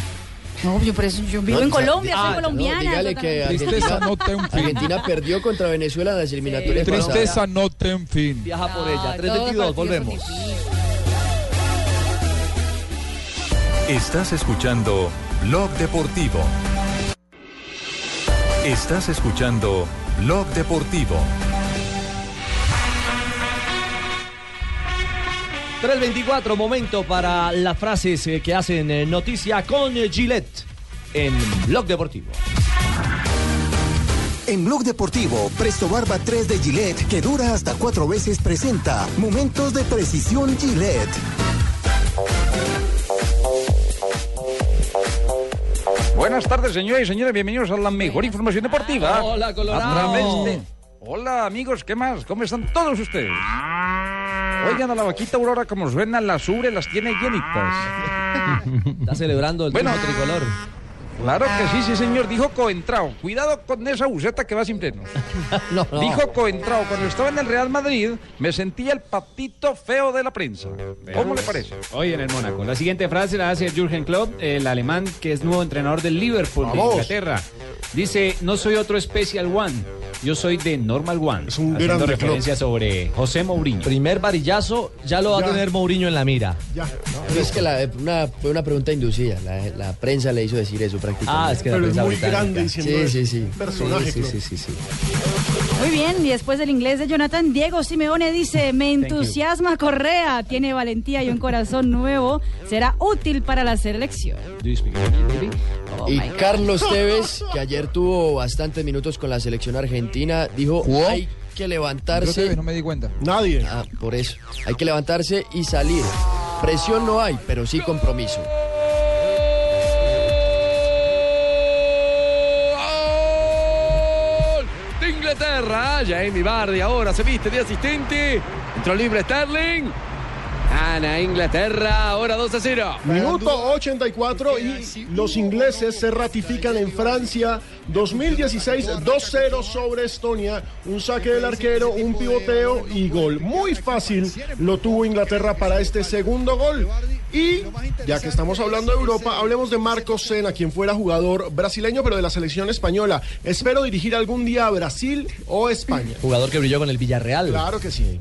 S14: No, yo, por eso, yo vivo
S16: No,
S14: en Colombia,
S16: ah,
S14: soy
S16: no,
S14: colombiana.
S16: dígale que
S11: Tristeza
S16: Argentina,
S11: no te un fin.
S16: Argentina perdió contra Venezuela en las eliminatorias
S11: Tristeza
S16: pasadas.
S11: no ten fin.
S5: Viaja por
S14: Ah,
S5: ella.
S14: todos los
S5: 322,
S14: partidos
S5: volvemos.
S1: Estás escuchando Blog Deportivo. Estás escuchando Blog Deportivo.
S5: 324, momento para las frases eh, que hacen eh, noticia con Gillette en Blog Deportivo.
S31: En Blog Deportivo, Presto Barba 3 de Gillette, que dura hasta cuatro veces, presenta Momentos de Precisión Gillette.
S32: Buenas tardes, señores y señores. Bienvenidos a la mejor información deportiva.
S5: Hola, Colorado.
S32: A través de- Hola, amigos. ¿Qué más? ¿Cómo están todos ustedes? Oigan, a la vaquita Aurora, como suena, las ubres las tiene llenitas.
S5: Está celebrando el
S32: Bueno.
S5: tricolor.
S32: Claro que sí, sí, señor. Dijo Coentrao. Cuidado con esa buceta que va sin frenos.
S5: No, no.
S32: Dijo Coentrao. Cuando estaba en el Real Madrid, me sentía el patito feo de la prensa. ¿Cómo le parece?
S8: Hoy en el Mónaco. La siguiente frase la hace Jürgen Klopp, el alemán que es nuevo entrenador del Liverpool de
S6: Vamos.
S8: Inglaterra. Dice, no soy otro Special One, yo soy de Normal One.
S6: Es un
S8: haciendo referencia sobre José Mourinho.
S5: Primer varillazo, ya lo va
S6: Ya.
S5: a tener Mourinho en la mira.
S6: Ya.
S16: Es que la- una, fue una pregunta inducida. La, la prensa le hizo decir eso prácticamente.
S5: Ah, es que la
S6: Pero es
S5: prensa
S6: muy
S5: británica.
S6: grande diciendo
S16: Sí, sí, sí.
S6: Personaje,
S5: Sí, sí, sí, sí.
S14: Muy bien, y después del inglés de Jonathan, Diego Simeone dice, me entusiasma Correa, tiene valentía y un corazón nuevo, será útil para la selección. Oh,
S16: Y. Carlos Tevez, que ayer tuvo bastantes minutos con la selección argentina, dijo,
S11: ¿Jugó?
S16: hay que levantarse.
S11: no me di cuenta.
S6: Nadie.
S16: Ah, por eso. Hay que levantarse y salir. Presión no hay, pero sí compromiso.
S33: Inglaterra, Jamie Vardy ahora se viste de asistente. Entró libre Sterling. Gana Inglaterra, ahora 2 a 0.
S6: Minuto 84 y los ingleses se ratifican en Francia 2016 2-0 sobre Estonia. Un saque del arquero, un pivoteo y gol. Muy fácil lo tuvo Inglaterra para este segundo gol. Y ya que estamos hablando de Europa, hablemos de Marcos Sena, quien fuera jugador brasileño, pero de la selección española. Espero dirigir algún día a Brasil o España.
S5: Jugador que brilló con el Villarreal.
S6: Claro que sí.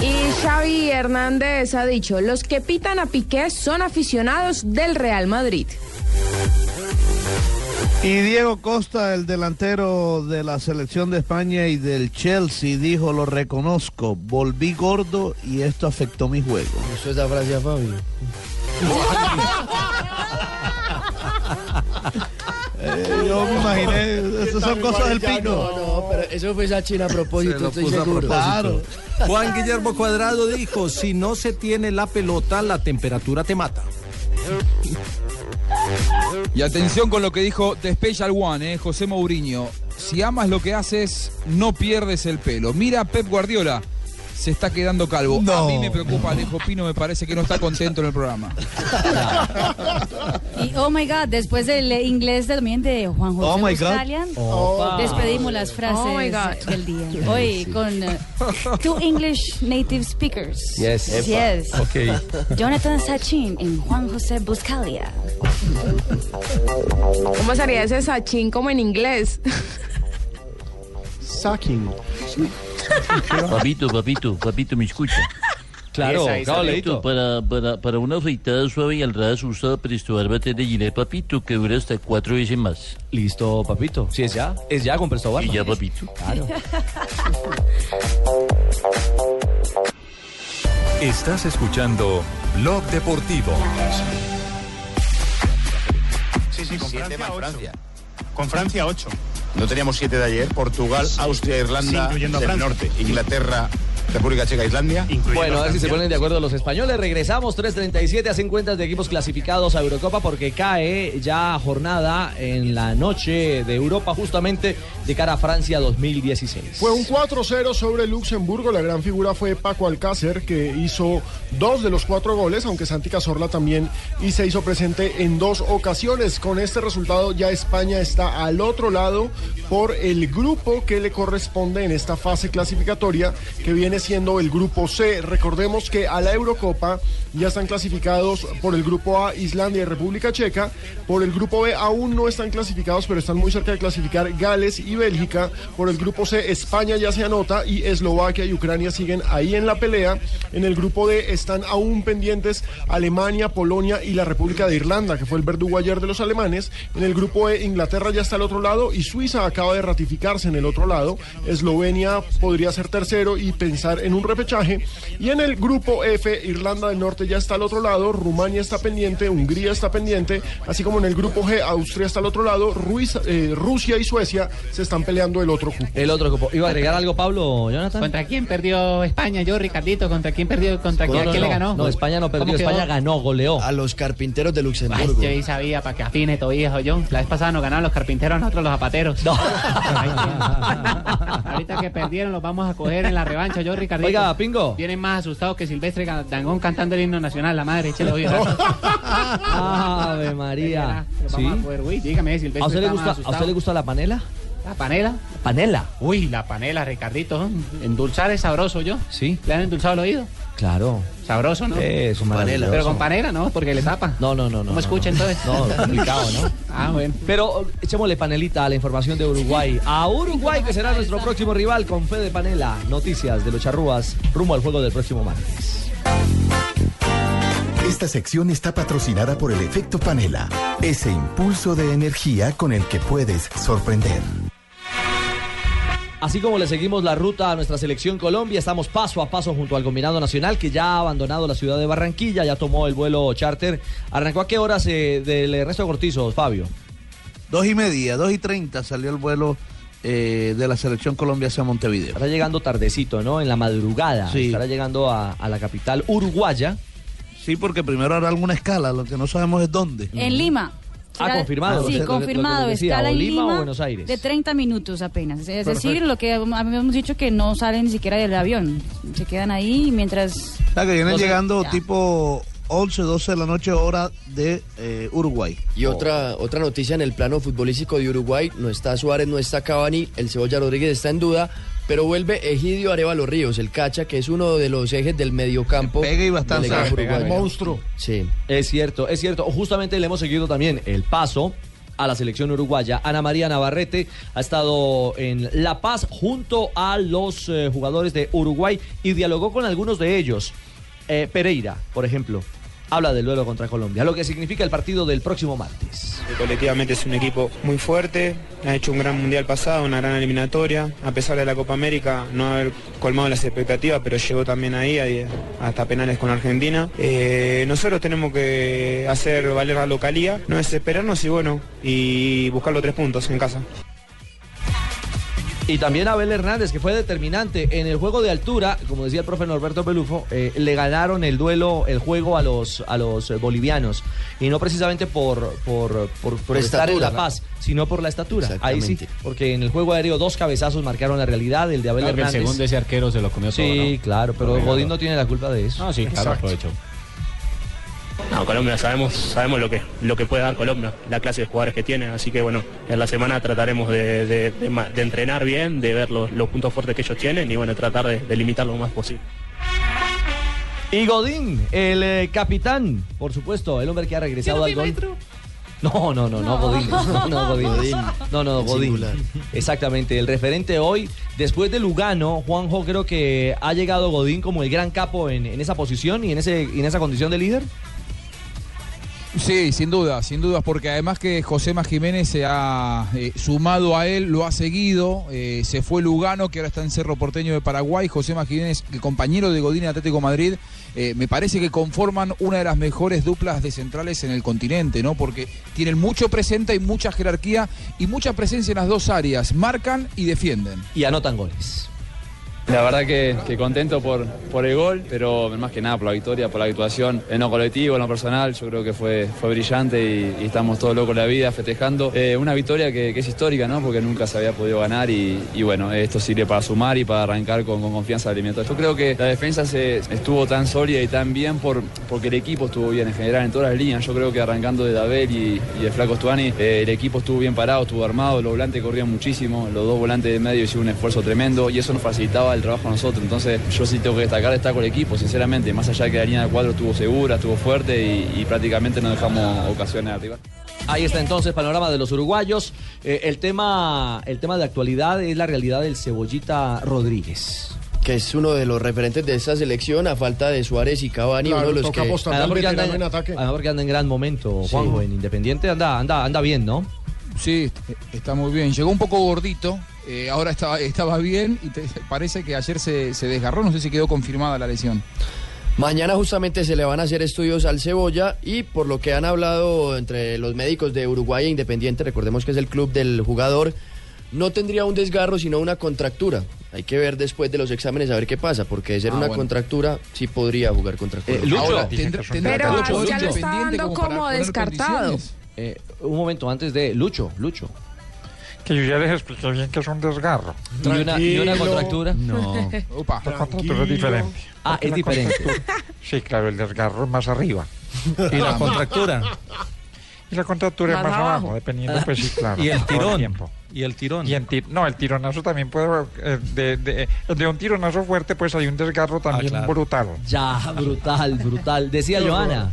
S34: Y Xavi Hernández ha dicho, los que pitan a Piqué son aficionados del Real Madrid.
S23: Y Diego Costa, el delantero de la selección de España y del Chelsea, dijo, lo reconozco, volví gordo y esto afectó mi juego.
S16: Eso es la frase a Fabio.
S23: Eh, yo me imaginé, esas son cosas del
S16: Ya,
S23: pico.
S16: No, no, pero eso fue esa china a propósito,
S7: Se lo
S16: estoy
S7: puso a
S16: seguro.
S7: propósito. Juan Guillermo Cuadrado dijo, si no se tiene la pelota, la temperatura te mata.
S11: Y atención con lo que dijo The Special One, eh, José Mourinho. Si amas lo que haces, no pierdes el pelo. Mira a Pep Guardiola. Se está quedando calvo. A mí me preocupa, Alejo Pino me parece que no está contento en el programa.
S14: Y oh my god, después del inglés también de Juan José
S23: Oh my God.
S14: Australian,
S5: Opa.
S14: despedimos las frases
S34: Oh my God.
S14: del día. Hoy con eh, two English native speakers.
S5: Yes.
S14: Yes.
S7: Ok.
S14: Jonathan Sachin y Juan José Buscalia.
S34: ¿Cómo sería ese sachín como en inglés?
S6: Sacking.
S35: Papito, papito, papito, me escucha.
S5: Claro,
S8: Esa, esa,
S5: claro,
S35: Papito,
S5: Leito.
S35: para, para, para una afeitada suave y al ras usada Presto Barba de Gillette, papito, que dura hasta cuatro veces más.
S5: Listo, papito. Si es ya, es ya con Presto Barba.
S35: Y ya, papito.
S5: Claro.
S1: Estás escuchando Blog Deportivo.
S36: Sí, sí, con Francia, Francia. Con Francia 8. No teníamos 7 de ayer. Portugal, Austria, Irlanda del. Norte, Inglaterra, República Checa, Islandia.
S5: Bueno, a ver si se ponen de acuerdo los españoles. Regresamos 3.37 hacen cuentas de equipos clasificados a Eurocopa porque cae ya jornada en la noche de Europa justamente de cara a Francia 2016.
S6: Fue un 4-0 sobre Luxemburgo. La gran figura fue Paco Alcácer, que hizo dos de los cuatro goles, aunque Santi Cazorla también y se hizo presente en dos ocasiones. Con este resultado ya España está al otro lado por el grupo que le corresponde en esta fase clasificatoria, que viene siendo el grupo C. Recordemos que a la Eurocopa ya están clasificados por el grupo A Islandia y República Checa. Por el grupo B aún no están clasificados, pero están muy cerca de clasificar Gales y Bélgica. Por el grupo C España ya se anota y Eslovaquia y Ucrania siguen ahí en la pelea. En el grupo D están aún pendientes Alemania, Polonia y la República de Irlanda, que fue el verdugo ayer de los alemanes. En el grupo E Inglaterra ya está al otro lado y Suiza acaba de ratificarse en el otro lado. Eslovenia podría ser tercero y pensar en un repechaje. Y en el grupo F, Irlanda del Norte ya está al otro lado, Rumania está pendiente, Hungría está pendiente, así como en el grupo G, Austria está al otro lado, Ruiz- eh, Rusia y Suecia se están peleando el otro cupo.
S5: El otro grupo. ¿Iba a agregar algo, Pablo, Jonathan?
S8: ¿Contra quién perdió España? Yo, Ricardito, ¿contra quién perdió? ¿Contra
S5: No,
S8: quién,
S5: no, no.
S8: le ganó?
S5: No, España no perdió. España ganó, goleó.
S16: A los carpinteros de
S8: Ay,
S16: Luxemburgo.
S8: yo ahí sabía, para que afine todo hijo yo. La vez pasada nos ganaron los carpinteros, nosotros los zapateros. Ay, sí. Ahorita que perdieron los vamos a coger en la revancha, yo, Ricardito.
S5: Oiga, Pingo.
S8: Vienen más asustados que Silvestre Dangón cantando el himno nacional, la madre, échale oído.
S5: Ave María.
S8: Los
S5: ¿Sí?
S8: Vamos a poder, uy, dígame, Silvestre
S5: ¿A usted, le gusta, ¿A usted le gusta la panela?
S8: ¿La panela?
S5: ¿Panela?
S8: Uy, la panela, Ricardito. Endulzar es sabroso, yo.
S5: Sí.
S8: ¿Le han endulzado el oído?
S5: Claro.
S8: Sabroso, ¿no?
S5: Eso, maravilloso.
S8: Pero con panela, ¿no? Porque le tapa.
S5: No, no, no. no
S8: ¿Cómo
S5: no,
S8: escucha
S5: no.
S8: entonces?
S5: No, complicado, ¿no?
S8: Ah, bueno.
S5: Pero eh, echémosle panelita a la información de Uruguay. A Uruguay, que será nuestro próximo rival con fe de panela. Noticias de los charrúas rumbo al juego del próximo martes.
S31: Esta sección está patrocinada por el efecto panela, ese impulso de energía con el que puedes sorprender.
S5: Así como le seguimos la ruta a nuestra selección Colombia, estamos paso a paso junto al combinado nacional que ya ha abandonado la ciudad de Barranquilla, ya tomó el vuelo charter. ¿Arrancó a qué horas eh, del resto de Cortizos, Fabio?
S23: Dos y media, dos y treinta salió el vuelo eh, de la selección Colombia hacia Montevideo.
S5: Estará llegando tardecito, ¿no? En la madrugada.
S23: Sí.
S5: Estará llegando a, a la capital uruguaya.
S23: Sí, porque primero hará alguna escala, lo que no sabemos es dónde.
S14: En Lima.
S5: Ah,
S14: Será-
S5: confirmado.
S14: Sí,
S5: Lo lo
S14: confirmado.
S5: les decía,
S14: Escala
S5: o
S14: en
S5: Lima o
S14: Lima
S5: Buenos Aires.
S14: de 30 minutos apenas. Es decir,
S23: Perfecto.
S14: lo que habíamos dicho que no salen ni siquiera del avión. Se quedan ahí mientras...
S23: O sea, que vienen llegando
S14: ya.
S23: tipo 11, 12 de la noche, hora de eh, Uruguay.
S16: Y otra, otra noticia en el plano futbolístico de Uruguay, no está Suárez, no está Cavani, el Cebolla Rodríguez está en duda, pero vuelve Egidio Arevalo Ríos, el cacha, que es uno de los ejes del mediocampo.
S23: Pega y bastante.
S6: Monstruo.
S16: Sí.
S5: Es cierto, es cierto. Justamente le hemos seguido también el paso a la selección uruguaya. Ana María Navarrete ha estado en La Paz junto a los eh, jugadores de Uruguay y dialogó con algunos de ellos. Eh, Pereira, por ejemplo, habla del duelo contra Colombia, lo que significa el partido del próximo martes.
S37: Colectivamente es un equipo muy fuerte, ha hecho un gran mundial pasado, una gran eliminatoria, a pesar de la Copa América no haber colmado las expectativas, pero llegó también ahí, hasta penales con Argentina. Eh, nosotros tenemos que hacer valer la localía, no desesperarnos y bueno, y buscar los tres puntos en casa.
S5: Y también Abel Hernández, que fue determinante en el juego de altura, como decía el profe Norberto Pelufo, eh, le ganaron el duelo, el juego a los, a los eh, bolivianos. Y no precisamente por, por, por, por estar en La
S16: ¿no?
S5: Paz, sino por la estatura. Ahí sí, porque en el juego aéreo dos cabezazos marcaron la realidad, el de Abel
S8: Claro que el
S5: Hernández.
S8: segundo ese arquero se lo comió todo,
S5: Sí,
S8: ¿no?
S5: claro, pero Godín no tiene la culpa de eso.
S8: No, sí, claro,
S5: Exacto.
S8: aprovechó.
S38: No, Colombia sabemos, sabemos lo que, lo que puede dar Colombia, la clase de jugadores que tiene, así que bueno, en la semana trataremos de, de- de de entrenar bien, de ver los, los puntos fuertes que ellos tienen y bueno, tratar de, de limitar lo más posible.
S5: Y Godín, el eh, capitán, por supuesto, el hombre que ha regresado al gol. No, no, no, no, Godín. No, no, Godín. No, no, Godín. Exactamente. El referente hoy, después de Lugano, Juanjo, creo que ha llegado Godín como el gran capo en, en esa posición y en, ese, y en esa condición de líder.
S11: Sí, sin duda, sin dudas, porque además que José Jiménez se ha eh, sumado a él, lo ha seguido, eh, se fue Lugano, que ahora está en Cerro Porteño de Paraguay, José Jiménez, el compañero de Godín Atlético Madrid, eh, me parece que conforman una de las mejores duplas de centrales en el continente, ¿no? Porque tienen mucho presente y mucha jerarquía y mucha presencia en las dos áreas, marcan y defienden.
S5: Y anotan goles.
S39: La verdad que, contento por, por el gol, pero más que nada por la victoria, por la actuación en lo colectivo, en lo personal. Yo creo que fue, fue brillante y, estamos todos locos la vida festejando. Eh, una victoria que, es histórica, ¿no? Porque nunca se había podido ganar y, bueno, esto sirve para sumar y para arrancar con, con confianza al eliminatorio. Yo creo que la defensa se, estuvo tan sólida y tan bien por, porque el equipo estuvo bien en general en todas las líneas. Yo creo que arrancando de Dabel y, y de Flaco Stuani, eh, el equipo estuvo bien parado, estuvo armado, los volantes corrían muchísimo, los dos volantes de medio hicieron un esfuerzo tremendo y eso nos facilitaba el trabajo a nosotros. Entonces yo sí tengo que destacar destaco el equipo, sinceramente, más allá de que la línea de cuadro estuvo segura, estuvo fuerte y, y prácticamente no dejamos ocasiones arriba.
S5: Ahí está entonces panorama de los uruguayos. Eh, el tema el tema de actualidad es la realidad del Cebollita Rodríguez.
S16: Que es uno de los referentes de esta selección a falta de Suárez y Cavani,
S6: Claro,
S16: uno de los que...
S5: Además porque, anda, en-
S6: en ataque.
S5: además porque anda en gran momento, Juanjo, en Independiente anda, anda, anda bien, ¿no?
S11: Sí, está muy bien. Llegó un poco gordito, eh, ahora estaba, estaba bien y te- parece que ayer se, se desgarró, no sé si quedó confirmada la lesión.
S16: Mañana justamente se le van a hacer estudios al Cebolla y por lo que han hablado entre los médicos de Uruguay e Independiente, recordemos que es el club del jugador, no tendría un desgarro sino una contractura. Hay que ver después de los exámenes a ver qué pasa, porque de ser
S11: Ah,
S16: una
S11: bueno.
S16: contractura sí podría jugar contra
S5: Eh, Lucho.
S11: Ahora, tendrá- tendrá
S34: Pero ya lo está dando como descartado.
S5: Eh, un momento antes de Lucho, Lucho.
S40: Que yo ya les expliqué bien que es un desgarro.
S5: ¿Y una, y una contractura?
S40: No.
S11: Opa.
S40: La contractura es diferente.
S5: Ah, es diferente.
S40: Sí, claro, el desgarro es más arriba.
S7: ¿Y la contractura?
S40: Y la contractura es
S34: Más abajo.
S40: abajo, dependiendo, pues sí, claro.
S7: ¿Y el tirón?
S40: tiempo.
S7: ¿Y el tirón?
S40: Y en ti- no, el tironazo también puede. eh, de, de, de un tironazo fuerte, pues hay un desgarro también
S7: claro.
S40: brutal.
S5: Ya, brutal, brutal. Decía Joana.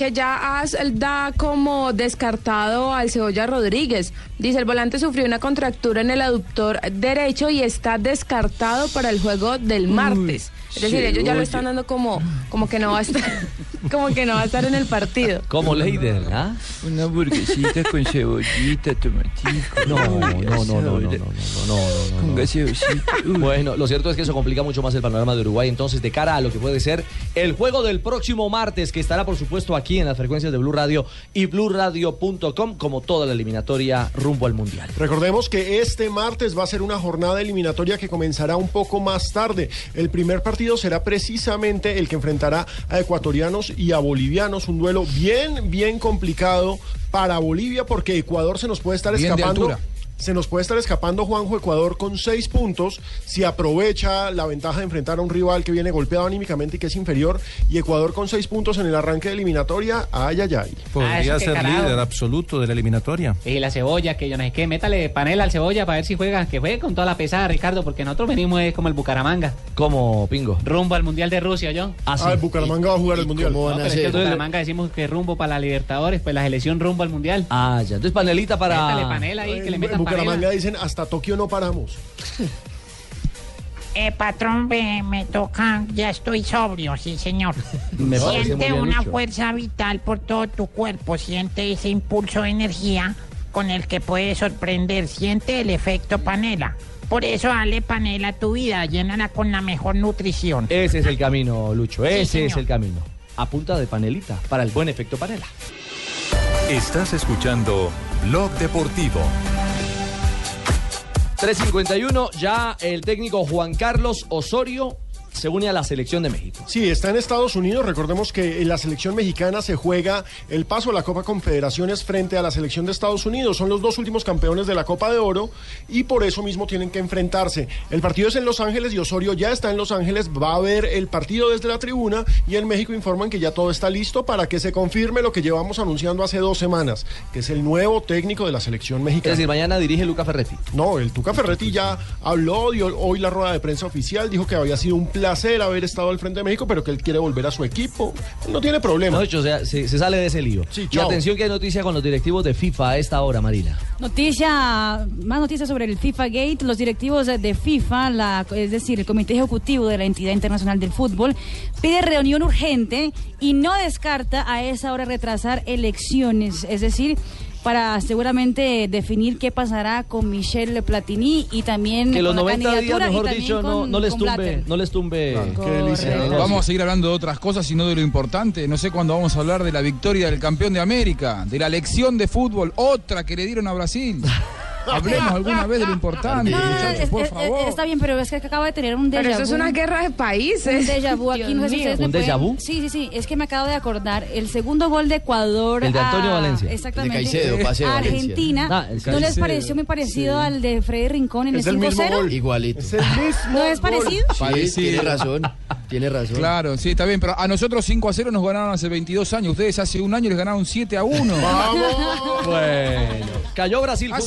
S34: Que ya as- da como descartado al Cebolla Rodríguez. Dice, el volante sufrió una contractura en el aductor derecho y está descartado para el juego del martes. Es decir, ellos ya lo están dando como, como que no va a estar, como que no va a estar en el partido.
S5: Como Leider, ¿ah?
S35: Una burguesita con cebollita, tomatico.
S5: No, no, no, no, no, no, no, no, no,
S35: Con gaseosita.
S5: Bueno, lo cierto es que eso complica mucho más el panorama de Uruguay. Entonces, de cara a lo que puede ser el juego del próximo martes, que estará, por supuesto, aquí en las frecuencias de Blue Radio y BlueRadio.com, como toda la eliminatoria rumbo al Mundial.
S6: Recordemos que este martes va a ser una jornada eliminatoria que comenzará un poco más tarde. El primer partido será precisamente el que enfrentará a ecuatorianos y a bolivianos. Un duelo bien, bien complicado para Bolivia porque Ecuador se nos puede estar
S11: Bien
S6: escapando. Se nos puede estar escapando Juanjo Ecuador con seis puntos si aprovecha la ventaja de enfrentar a un rival que viene golpeado anímicamente y que es inferior. Y Ecuador con seis puntos en el arranque de eliminatoria. Ay, ay, ay.
S7: Podría
S41: Ah,
S7: ser
S41: carajo.
S7: líder absoluto de la eliminatoria.
S41: Y la cebolla, que yo no sé qué, métale panela al cebolla para ver si juega, que juegue con toda la pesada, Ricardo, porque nosotros venimos como el Bucaramanga.
S5: Como Pingo.
S41: Rumbo al Mundial de Rusia, yo.
S5: Ah, sí.
S6: Ah, el Bucaramanga va a jugar el Mundial.
S16: ¿Cómo
S41: No,
S16: van a
S41: pero es que el? Bucaramanga decimos que rumbo para la Libertadores, pues la selección rumbo al Mundial.
S5: Ah, ya. Entonces, panelita para.
S41: Métale panela ahí, que le metan
S6: Bucaramanga dicen hasta Tokio no paramos.
S26: Eh, patrón, me, me toca, ya estoy sobrio, sí señor.
S5: Me
S26: Siente una fuerza vital por todo tu cuerpo, siente ese impulso de energía con el que puedes sorprender, siente el efecto panela. Por eso dale panela a tu vida, llénala con la mejor nutrición.
S5: Ese es el camino, Lucho. Ese es el camino. A punta de panelita, para el buen efecto panela.
S1: Estás escuchando Blog Deportivo.
S5: 351, ya el técnico Juan Carlos Osorio se une a la selección de México.
S6: Sí, está en Estados Unidos. Recordemos que en la selección mexicana se juega el paso a la Copa Confederaciones frente a la selección de Estados Unidos. Son los dos últimos campeones de la Copa de Oro y por eso mismo tienen que enfrentarse. El partido es en Los Ángeles y Osorio ya está en Los Ángeles. Va a ver el partido desde la tribuna y en México informan que ya todo está listo para que se confirme lo que llevamos anunciando hace dos semanas, que es el nuevo técnico de la selección
S5: Es
S6: mexicana.
S5: decir, mañana dirige Luca Ferretti.
S6: No, el Tuca Ferretti ya habló, dio hoy la rueda de prensa oficial, dijo que había sido un plan placer haber estado al frente de México, pero que él quiere volver a su equipo. No tiene problema.
S5: No, o sea, se, se sale de ese lío. y atención que hay noticia con los directivos de FIFA a esta hora, Marina.
S14: Noticia, más noticias sobre el FIFA Gate. Los directivos de- de FIFA, la, es decir, el Comité Ejecutivo de la Entidad Internacional del Fútbol, pide reunión urgente y no descarta a esa hora retrasar elecciones. Es decir, para seguramente definir qué pasará con Michel Platini y también
S5: Que los
S14: con la
S5: 90 días, mejor dicho, no,
S14: con-
S5: no les tumbe, no les tumbe.
S11: Eh, Vamos a seguir hablando de otras cosas y no de lo importante. No sé cuándo vamos a hablar de la victoria del campeón de América, de la lección de fútbol, otra que le dieron a Brasil. Hablemos alguna vez de lo importante,
S14: No, no, no,
S11: muchachos,
S14: es-
S11: por
S14: es-
S11: favor.
S14: está bien, pero es que acaba de tener un déjà
S34: Pero eso es
S14: vu.
S34: una guerra de países.
S14: Un déjà vu aquí, no sé si ustedes
S5: ¿Un déjà vu?
S14: Sí, sí, sí, es que me acabo de acordar. El segundo gol de Ecuador
S5: El de Antonio
S14: a-
S5: Valencia.
S14: Exactamente.
S5: El de Caicedo, pase de.
S14: Argentina.
S5: Ah,
S14: ¿No les pareció muy parecido al de Freddy Rincón en
S6: Es
S14: el
S6: el mismo
S14: 5-0?
S6: gol.
S16: Igualito.
S6: Es el mismo
S14: ¿No es parecido?
S16: Sí, tiene razón. Tiene razón.
S11: Claro, sí, está bien, pero a nosotros 5 a 0 nos ganaron hace 22 años. Ustedes hace un año les ganaron 7 a 1.
S5: Bueno, cayó Brasil fue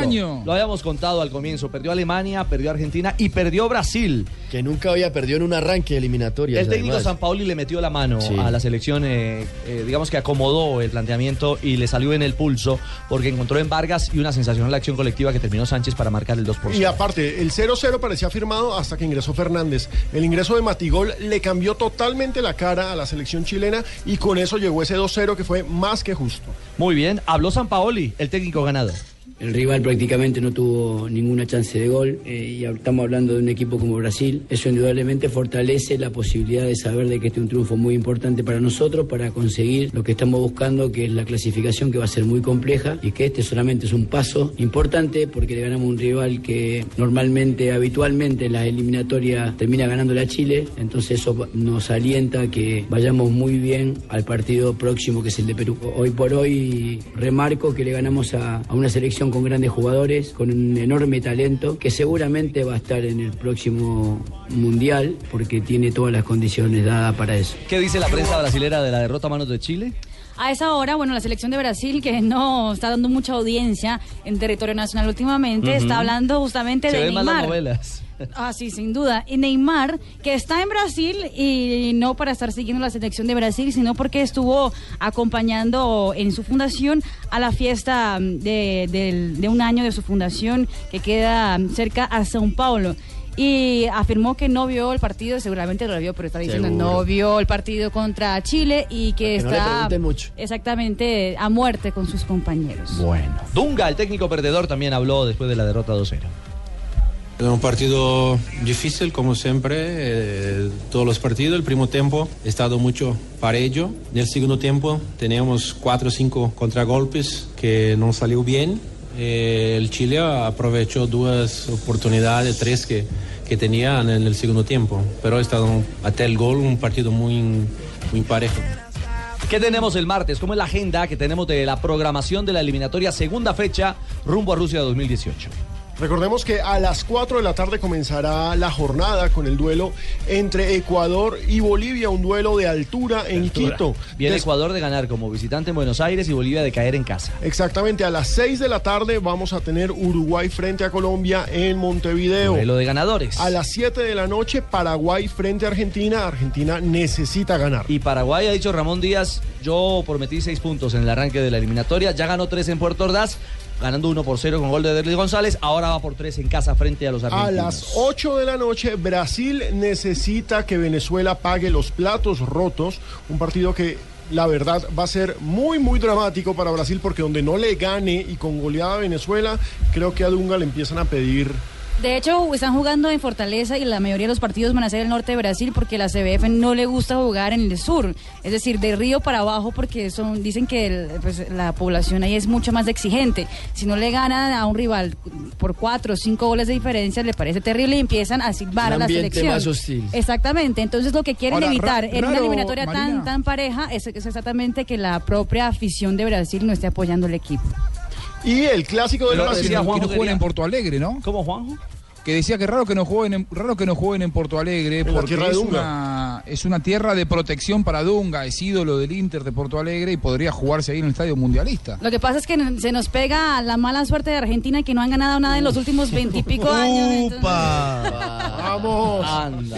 S11: año.
S5: Lo habíamos contado al comienzo. Perdió Alemania, perdió Argentina y perdió Brasil.
S16: Que nunca había perdido en un arranque eliminatorio.
S5: El técnico Sampaoli le metió la mano
S16: Sí.
S5: a la selección, eh, eh, digamos que acomodó el planteamiento y le salió en el pulso porque encontró en Vargas y una sensacional acción colectiva que terminó Sánchez para marcar el 2 por
S6: Y
S5: 0.
S6: aparte, el 0-0 parecía firmado hasta que ingresó Fernández. El ingreso de Matigol le cambió totalmente la cara a la selección chilena y con eso llegó ese 2-0 que fue más que justo.
S5: Muy bien, habló Sampaoli, el técnico ganador.
S42: El rival prácticamente no tuvo ninguna chance de gol eh, y estamos hablando de un equipo como Brasil. Eso indudablemente fortalece la posibilidad de saber de que este es un triunfo muy importante para nosotros para conseguir lo que estamos buscando, que es la clasificación que va a ser muy compleja y que este solamente es un paso importante porque le ganamos un rival que normalmente, habitualmente en las eliminatorias termina ganándole a Chile. Entonces eso nos alienta que vayamos muy bien al partido próximo que es el de Perú. Hoy por hoy remarco que le ganamos a una selección con grandes jugadores, con un enorme talento, que seguramente va a estar en el próximo mundial porque tiene todas las condiciones dadas para eso.
S5: ¿Qué dice la prensa brasilera de la derrota a manos de Chile?
S14: A esa hora, bueno, la selección de Brasil, que no está dando mucha audiencia en territorio nacional últimamente, está hablando justamente
S5: Se
S14: de
S5: más las
S14: Neymar.
S5: novelas.
S14: Ah, sí, sin duda. Y Neymar, que está en Brasil y no para estar siguiendo la selección de Brasil, sino porque estuvo acompañando en su fundación a la fiesta mm, de, de un año de su fundación que queda mm, cerca a São Paulo. Y afirmó que no vio el partido, seguramente lo vio, pero está diciendo
S16: Seguro.
S14: no vio el partido contra Chile y que
S16: que no
S14: está
S16: pregunten mucho.
S14: exactamente a muerte con sus compañeros.
S5: Bueno. Dunga, el técnico perdedor, también habló después de la derrota 2-0.
S43: Es un partido difícil, como siempre, eh, todos los partidos. El primer tiempo ha estado mucho para ello. En el segundo tiempo teníamos cuatro o cinco contragolpes que no salió bien. Eh, el Chile aprovechó dos oportunidades, tres que, que tenían en el segundo tiempo. Pero ha estado hasta el gol un partido muy, muy parejo.
S5: ¿Qué tenemos el martes? ¿Cómo es la agenda que tenemos de la programación de la eliminatoria segunda fecha rumbo a Rusia 2018?
S6: Recordemos que a las 4 de la tarde comenzará la jornada con el duelo entre Ecuador y Bolivia, un duelo de altura en Quito.
S5: Viene
S6: Des-
S5: Ecuador de ganar como visitante en Buenos Aires y Bolivia de caer en casa.
S6: Exactamente, a las 6 de la tarde vamos a tener Uruguay frente a Colombia en Montevideo.
S5: Duelo de ganadores.
S6: A las 7 de la noche, Paraguay frente a Argentina. Argentina necesita ganar.
S5: Y Paraguay ha dicho Ramón Díaz, yo prometí seis puntos en el arranque de la eliminatoria, ya ganó tres en Puerto Ordaz, ganando uno por cero con gol de Derlis González, ahora va por tres en casa frente a los
S6: A
S5: argentinos.
S6: las 8 de la noche, Brasil necesita que Venezuela pague los platos rotos. Un partido que la verdad va a ser muy, muy dramático para Brasil porque donde no le gane y con goleada a Venezuela, creo que a Dunga le empiezan a pedir
S14: De hecho, están jugando en Fortaleza y la mayoría de los partidos van a ser el norte de Brasil porque la CBF no le gusta jugar en el sur, es decir, de río para abajo porque son dicen que el- pues, la población ahí es mucho más exigente. Si no le ganan a un rival por cuatro o cinco goles de diferencia, le parece terrible y empiezan a silbar
S16: Un
S14: a la selección.
S16: más hostil.
S14: Exactamente. Entonces lo que quieren
S16: Ahora,
S14: evitar en una eliminatoria tan
S16: Marina.
S14: tan pareja es, es exactamente que la propia afición de Brasil no esté apoyando al equipo.
S6: Y el clásico de
S11: Pero
S6: la
S11: decía
S6: Nacional.
S11: Juanjo que en Porto Alegre, ¿no?
S5: ¿Cómo, Juanjo?
S11: Que decía que raro que no jueguen en, raro que no jueguen en Porto Alegre porque es
S6: Dunga.
S11: una, es una tierra de protección para Dunga, es ídolo del Inter de Porto Alegre y podría jugarse ahí en el estadio mundialista.
S14: Lo que pasa es que se nos pega la mala suerte de Argentina que no han ganado nada en los últimos veintipico años. entonces-
S6: Vamos.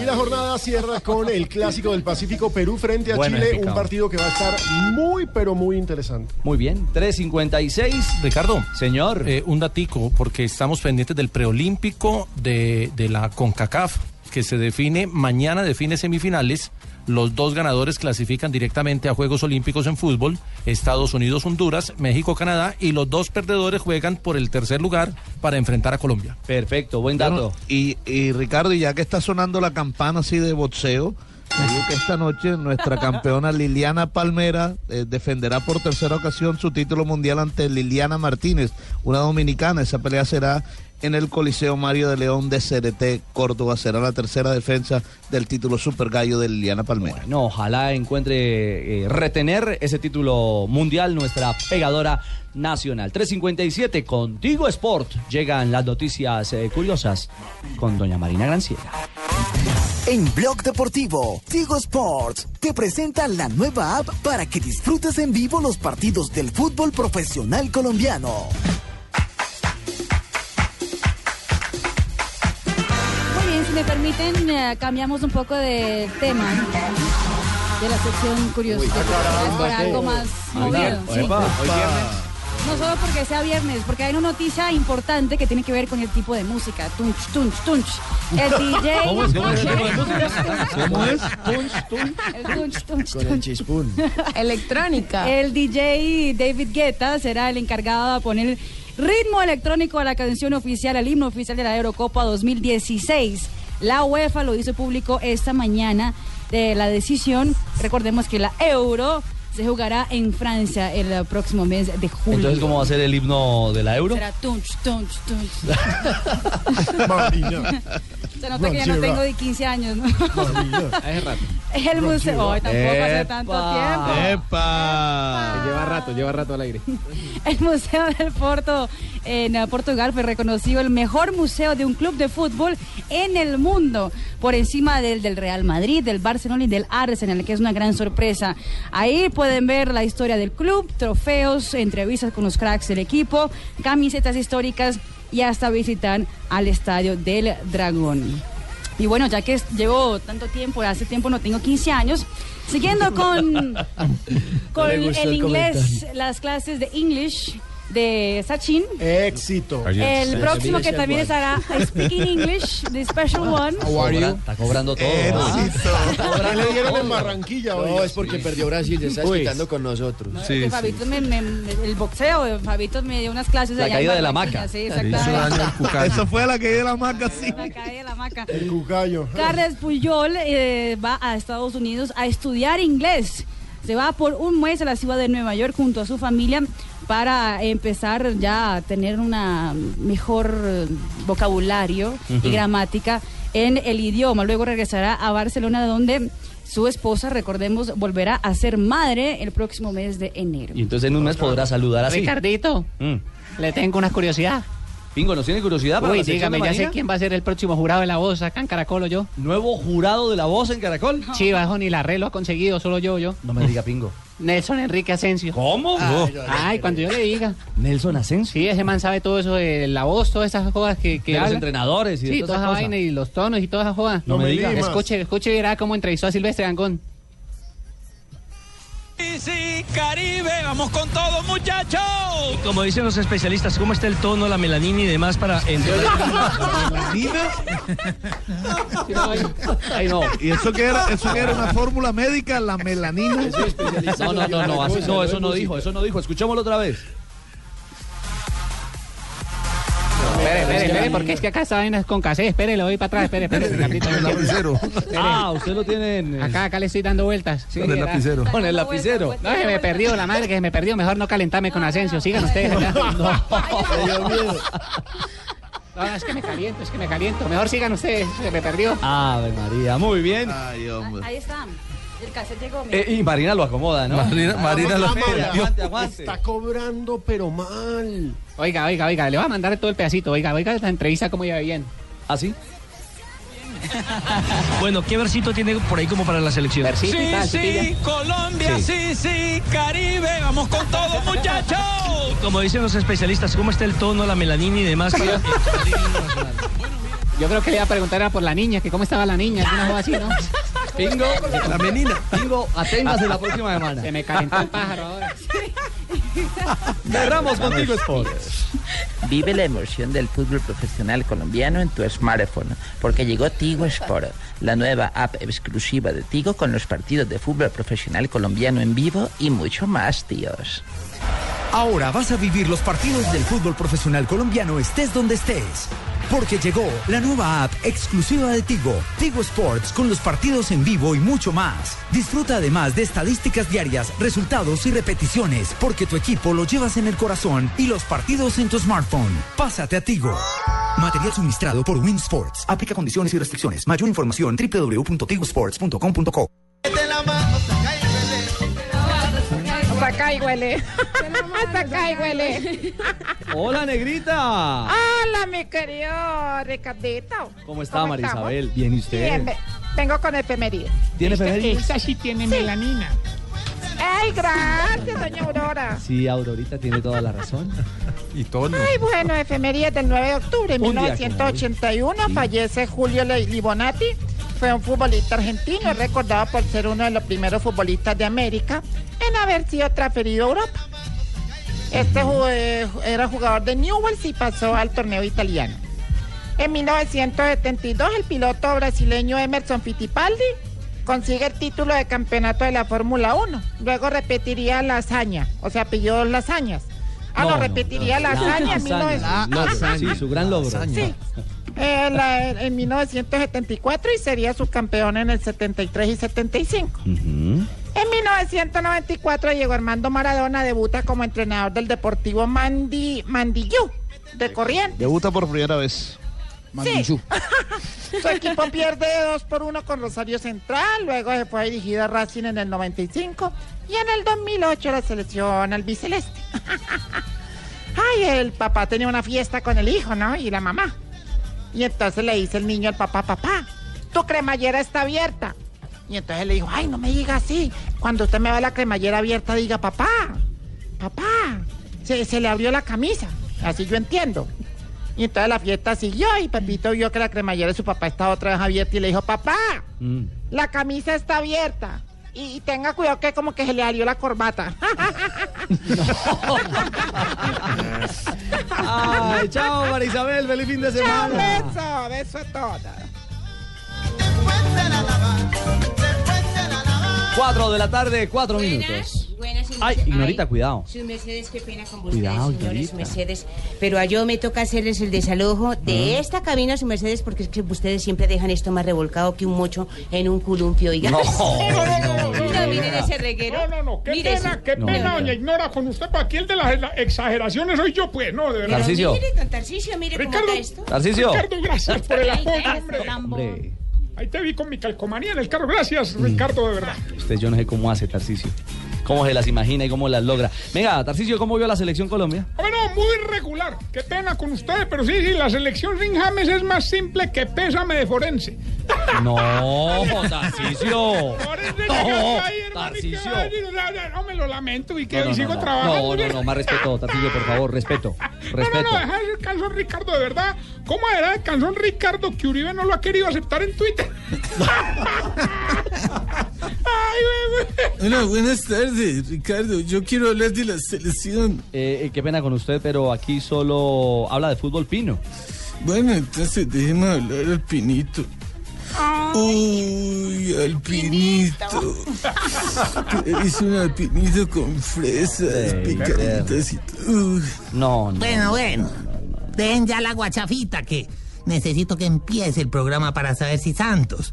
S6: Y la jornada cierra con el clásico del Pacífico Perú frente a
S5: Bueno,
S6: Chile, un partido que va a estar muy pero muy interesante.
S5: Muy bien, 3.56.
S7: Ricardo.
S5: Señor.
S7: Eh, un datico, porque estamos pendientes del preolímpico de, de la CONCACAF, que se define, mañana define semifinales. Los dos ganadores clasifican directamente a Juegos Olímpicos en fútbol, Estados Unidos, Honduras, México, Canadá, y los dos perdedores juegan por el tercer lugar para enfrentar a Colombia.
S5: Perfecto, buen
S23: Bueno, y, y Ricardo, y ya que está sonando la campana así de boxeo, digo que esta noche nuestra campeona Liliana Palmera eh, defenderá por tercera ocasión su título mundial ante Liliana Martínez, una dominicana. Esa pelea será en el Coliseo Mario de León de CRT Córdoba. Será la tercera defensa del título Super Gallo de Liliana Palmera.
S5: No, ojalá encuentre eh, retener ese título mundial nuestra pegadora nacional. 357, contigo Sport. Llegan las noticias eh, curiosas con doña Marina Granciera.
S31: En Blog Deportivo, Tigo Sports te presenta la nueva app para que disfrutes en vivo los partidos del fútbol profesional colombiano.
S14: Bien, si me permiten, eh, cambiamos un poco de tema de la sección curiosa. para algo más movido. sí. No solo porque sea viernes, porque hay una noticia importante que tiene que ver con el tipo de música. Tunch, tunch, tunch. El DJ.
S16: ¿Cómo es? ¿Cómo es. Tunch, tunch.
S14: El tunch, tunch,
S16: Con el chispún.
S34: Electrónica.
S14: El DJ David Guetta será el encargado de poner ritmo electrónico a la canción oficial, al himno oficial de la Eurocopa 2016. La UEFA lo hizo público esta mañana de la decisión. Recordemos que la Euro se jugará en Francia el próximo mes de julio.
S5: Entonces, ¿cómo va a ser el himno de la Euro?
S14: Será tunch, tunch, tunch. Se nota que ya no tengo de 15 años, ¿no?
S8: Hace rato.
S14: El museo. Ay, tampoco hace tanto tiempo.
S23: ¡Epa!
S8: Lleva rato, lleva rato al aire.
S14: El Museo del Porto en eh, Portugal fue reconocido el mejor museo de un club de fútbol en el mundo, por encima del, del Real Madrid, del Barcelona y del Arsenal, que es una gran sorpresa. Ahí pueden ver la historia del club, trofeos, entrevistas con los cracks del equipo, camisetas históricas y hasta visitar al estadio del Dragón. Y bueno, ya que llevo tanto tiempo, hace tiempo no tengo 15 años, siguiendo con, con el
S6: el
S14: inglés, las clases de English de Sachin.
S6: Éxito.
S14: El próximo que también estará Speaking English, the special one.
S5: Está cobrando todo. ¿ah?
S6: ¿Qué le dieron en Barranquilla hoy?
S16: No, es porque perdió Brasil, se está
S6: Uy.
S16: quitando con nosotros.
S14: Fabito me, el boxeo, Fabito me dio unas clases
S5: La
S14: allá en
S5: caída de la hamaca.
S14: Sí, exactamente.
S23: Eso fue la caída de la maca, sí.
S14: La caída de la hamaca.
S6: El cucayo.
S14: Carles Puyol eh, va a Estados Unidos a estudiar inglés. Se va por un mes a la ciudad de Nueva York junto a su familia para empezar ya a tener una mejor vocabulario y gramática en el idioma. Luego regresará a Barcelona donde su esposa, recordemos, volverá a ser madre el próximo mes de enero.
S5: Y entonces en un mes podrá saludar así.
S41: Ricardito,
S5: Mm.
S41: le tengo una curiosidad.
S5: Pingo, ¿nos tiene curiosidad para
S41: Uy,
S5: la
S41: dígame,
S5: de
S41: ya sé quién va a ser el próximo jurado de la voz acá en Caracol o yo.
S5: ¿Nuevo jurado de la voz en Caracol?
S41: Sí, bajo ni la red lo ha conseguido, solo yo, yo.
S5: No me diga Pingo.
S41: Nelson Enrique Asensio.
S5: ¿Cómo?
S41: Ay, Ay, cuando yo le diga.
S5: Nelson Asensio.
S41: Sí, ese man sabe todo eso de la voz, todas esas cosas que, que
S5: De los entrenadores y de
S41: Sí,
S5: toda
S41: toda
S5: esa
S41: vaina y los tonos y todas esas jodas.
S5: No me diga.
S41: Escuche, escuche y verá cómo entrevistó a Silvestre Gangón.
S44: Sí, Caribe, vamos con todo, muchachos. Como dicen los especialistas, ¿cómo está el tono, la melanina y demás para entrar?
S5: Ay, no.
S23: ¿Y eso que era? ¿Eso que era una fórmula médica? La melanina.
S5: No, no, no, no, no, eso no dijo, eso no dijo. Escuchémoslo otra vez.
S41: Espere, espere, espere, porque es que acá esta vaina es con casé. Espere, lo voy para atrás, espere, espere.
S23: Lapicero.
S5: Ah, usted lo tiene en...
S41: Acá, acá le estoy dando vueltas. Sí,
S23: Con el lapicero.
S5: Con el lapicero.
S41: No, se me perdió, la madre que se me perdió. Mejor no calentarme con Asensio. Sigan ustedes acá. No, es que me caliento, es que me caliento. Mejor sigan ustedes, se me perdió.
S5: Ave María, muy bien.
S23: Ay, hombre.
S14: Ahí está. El cassette llegó. mira.
S5: Eh, y Marina lo acomoda, ¿no?
S23: Marina, Marina lo
S5: aguante.
S6: Está cobrando, pero mal.
S41: Oiga, oiga, oiga, le voy a mandar todo el pedacito. Oiga, oiga, esta entrevista como iba bien.
S5: ¿Ah, sí?
S44: Bueno, ¿qué versito tiene por ahí como para la selección?
S41: Versito
S38: Sí,
S41: tal,
S38: sí. Colombia, sí, sí, Caribe, vamos con todo, muchachos.
S44: Como dicen los especialistas, ¿cómo está el tono, la melanina y demás? para-
S41: Yo creo que le iba a preguntar era por la niña, que cómo estaba la niña, alguna cosa así, ¿no?
S5: Pingo, la menina. Pingo, aténgase la próxima semana.
S41: Se me calentó el pájaro ahora.
S5: Cerramos contigo, Sports.
S45: Vive la emoción del fútbol profesional colombiano en tu smartphone, porque llegó Tigo Sport, la nueva app exclusiva de Tigo con los partidos de fútbol profesional colombiano en vivo y mucho más, tíos.
S46: Ahora vas a vivir los partidos del fútbol profesional colombiano estés donde estés. Porque llegó la nueva app exclusiva de Tigo, Tigo Sports, con los partidos en vivo y mucho más. Disfruta además de estadísticas diarias, resultados y repeticiones, porque tu equipo lo llevas en el corazón y los partidos en tu smartphone. Pásate a Tigo. Material suministrado por Win Sports. Aplica condiciones y restricciones. Mayor información www.tigosports.com.co.
S26: acá y huele. Hasta acá y huele.
S5: Hola, negrita.
S26: Hola, mi querido Ricardito.
S5: ¿Cómo está, María
S26: estamos?
S5: Isabel? Bien, ¿y usted?
S26: Bien, ve- vengo con efemérides.
S5: ¿Tiene efemérides?
S26: Esta sí tiene melanina. ¡Ay, gracias, doña Aurora!
S5: Sí, Aurorita tiene toda la razón.
S7: Y tono.
S26: Ay, bueno, efemérides del 9 de octubre de
S5: Un día
S26: 1981 fallece Julio Libonati. Fue un futbolista argentino, es recordado por ser uno de los primeros futbolistas de América haber sido transferido a Europa. Este eh, era jugador de Newell's y pasó al torneo italiano. En 1972, el piloto brasileño Emerson Fittipaldi consigue el título de campeonato de la Fórmula 1. Luego repetiría la hazaña, o sea, pilló las hazañas. Ah, no,
S5: No, no,
S26: repetiría la hazaña en 1900.
S5: Logro, Sí, su gran logro.
S26: Sí. Eh, la- en 1974 y sería subcampeón en el 73 y 75. En 1994 llegó Armando Maradona, debuta como entrenador del Deportivo Mandi, Mandillú, de Corrientes.
S23: Debuta por primera vez.
S26: Sí. Su equipo pierde 2 por 1 con Rosario Central, luego se fue dirigido a Racing en el 95 y en el 2008 la selección albiceleste. Ay, el papá tenía una fiesta con el hijo, ¿no? Y la mamá. Y entonces le dice el niño al papá, papá, tu cremallera está abierta. Y entonces le dijo, ay, no me diga así. Cuando usted me va la cremallera abierta, diga, papá, papá, se, se le abrió la camisa. Así yo entiendo. Y entonces la fiesta siguió y Pepito vio que la cremallera de su papá estaba otra vez abierta y le dijo, papá,
S5: Mm.
S26: la camisa está abierta. Y, y tenga cuidado que como que se le abrió la corbata.
S5: Ay, chao, María Isabel. Feliz fin de
S26: Chao,
S5: semana.
S26: beso, beso a todas.
S5: Cuatro de la tarde, cuatro minutos.
S47: Buenas, y
S5: Ay, Ignorita, cuidado.
S47: Sus Mercedes, qué pena con
S5: Cuidado,
S47: ustedes, señores
S5: Ignorita.
S47: Mercedes. Pero a yo me toca hacerles el desalojo de
S5: Ah.
S47: esta cabina, su Mercedes, porque es que ustedes siempre dejan esto más revolcado que un mocho en un columpio, oiga.
S5: No,
S47: No, miren ese reguero.
S48: No, no, no, qué
S47: Mire
S48: pena,
S47: eso.
S48: qué
S47: No.
S48: pena, doña Ignora, con usted, para aquí el de las exageraciones soy yo, pues, no, de verdad.
S5: Tarcisio.
S47: Mire, don Tarcisio, mire cómo
S48: Ricardo,
S47: está esto.
S5: Tarcisio.
S48: Ricardo, gracias por el apoyo, hombre.
S5: Hombre,
S48: Ahí te vi con mi calcomanía en el carro, gracias,
S5: Mm.
S48: Ricardo, de verdad.
S5: usted yo no sé cómo hace, Tarcisio. Cómo se las imagina y cómo las logra. Venga, Tarcisio, ¿cómo vio la selección Colombia?
S48: Bueno, muy regular, qué pena con ustedes, pero sí, sí, la selección sin James es más simple que pésame de forense.
S5: No.
S48: Forense
S5: No,
S48: llegaste ahí, hermano, y qué
S5: Tarcisio.
S48: va a decir, o sea, ya, No me lo lamento y que
S5: No, no,
S48: sigo
S5: no,
S48: trabajando.
S5: no, no, no, más respeto, Tarcisio, por favor, respeto.
S48: No, no, no, deja ese canzón Ricardo, de verdad. ¿Cómo era el canzón Ricardo que Uribe no lo ha querido aceptar en Twitter?
S49: Hola, buenas tardes, Ricardo. Yo quiero hablar de la selección.
S5: Eh, eh, qué pena con usted, pero aquí solo habla de fútbol pino.
S49: Bueno, entonces déjeme hablar al pinito. Uy, al pinito. Es un alpinito con fresas picaditas y todo.
S5: No,
S50: Bueno, bueno. Den ya la guachafita que necesito que empiece el programa para saber si Santos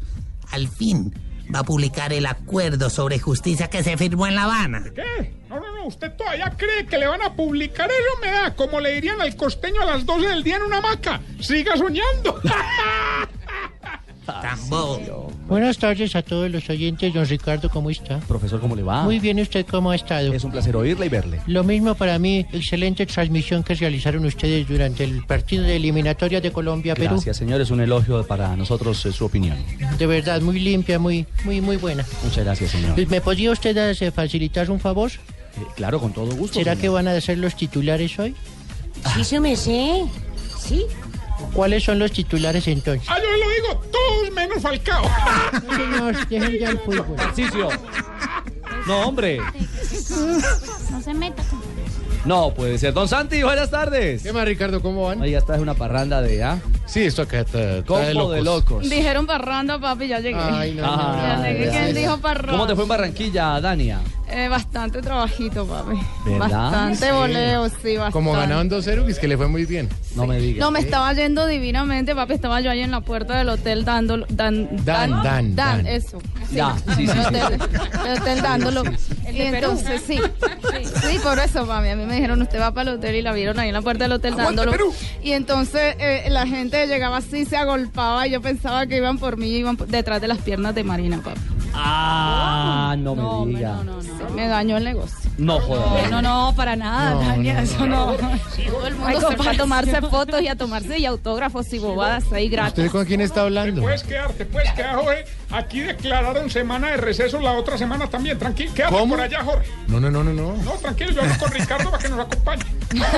S50: al fin va a publicar el acuerdo sobre justicia que se firmó en La Habana.
S48: ¿Qué? No, no, no. ¿Usted todavía cree que le van a publicar eso? Me da como le dirían al costeño a las 12 del día en una hamaca. Siga soñando.
S50: Tambo.
S51: Buenas tardes a todos los oyentes. Don Ricardo, ¿cómo está?
S5: Profesor, ¿cómo le va?
S51: Muy bien, ¿y usted cómo ha estado?
S5: Es un placer oírle y verle.
S51: Lo mismo para mí, excelente transmisión que realizaron ustedes durante el partido de eliminatoria de Colombia-Perú.
S5: Gracias, señor. Es un elogio para nosotros eh, su opinión.
S51: De verdad, muy limpia, muy, muy, muy buena.
S5: Muchas gracias, señor.
S51: ¿Me podría usted eh, facilitar un favor?
S5: Eh, claro, con todo gusto.
S51: ¿Será
S5: señor.
S51: que van a ser los titulares hoy?
S47: Sí, se me sé. Sí.
S51: ¿Cuáles son los titulares entonces?
S48: Ah, yo lo digo, menos Falcao.
S51: No, señor, dejen ya el fútbol.
S5: Tarcisio. No, hombre.
S52: No se meta con...
S5: No puede ser. Don Santi, buenas tardes.
S53: ¿Qué más, Ricardo? ¿Cómo van?
S5: Ahí está, es una parranda de ¿ah?
S53: Sí, esto acá está, está
S5: Combo de locos.
S52: Dijeron parranda, papi, ya llegué.
S53: Ay, no,
S5: Ah,
S52: ya llegué. ¿Quién dijo parranda?
S5: ¿Cómo te fue en Barranquilla, Dania?
S52: Eh, bastante trabajito, papi.
S5: ¿Verdad?
S52: Bastante
S53: Sí.
S52: voleo, sí, bastante.
S53: Como ganaban 2-0, es que le fue muy bien.
S5: No me digas.
S52: No, me estaba yendo divinamente, papi. Estaba yo ahí en la puerta del hotel dándolo. Dan,
S53: Dan, dan, dan.
S52: eso. Sí.
S5: Ya, sí, sí,
S52: El
S5: sí,
S52: hotel, el hotel dándolo. Y entonces, sí, sí. Sí, por eso, mami. A mí me dijeron, usted va para el hotel y la vieron ahí en la puerta del hotel dándolo. Y entonces eh, la gente llegaba así, se agolpaba. Y yo pensaba que iban por mí, iban por- detrás de las piernas de Marina, papi.
S5: Ah, no me diga.
S52: Sí, me dañó el negocio.
S5: No jodas.
S52: No, no, para nada,
S5: No,
S52: Dania,
S5: no,
S52: eso
S5: no.
S52: no. Todo el mundo se para tomarse fotos y a tomarse y autógrafos y bobadas ahí gratis.
S53: ¿Usted con quién está hablando?
S48: Puedes quedar, te puedes quedar, Jorge. Aquí declararon semana de receso la otra semana también. Tranquilo, quédate
S53: ¿Cómo?
S48: por allá, Jorge.
S53: No, no, no, no, no.
S48: No, tranquilo, yo hablo con Ricardo para que nos acompañe.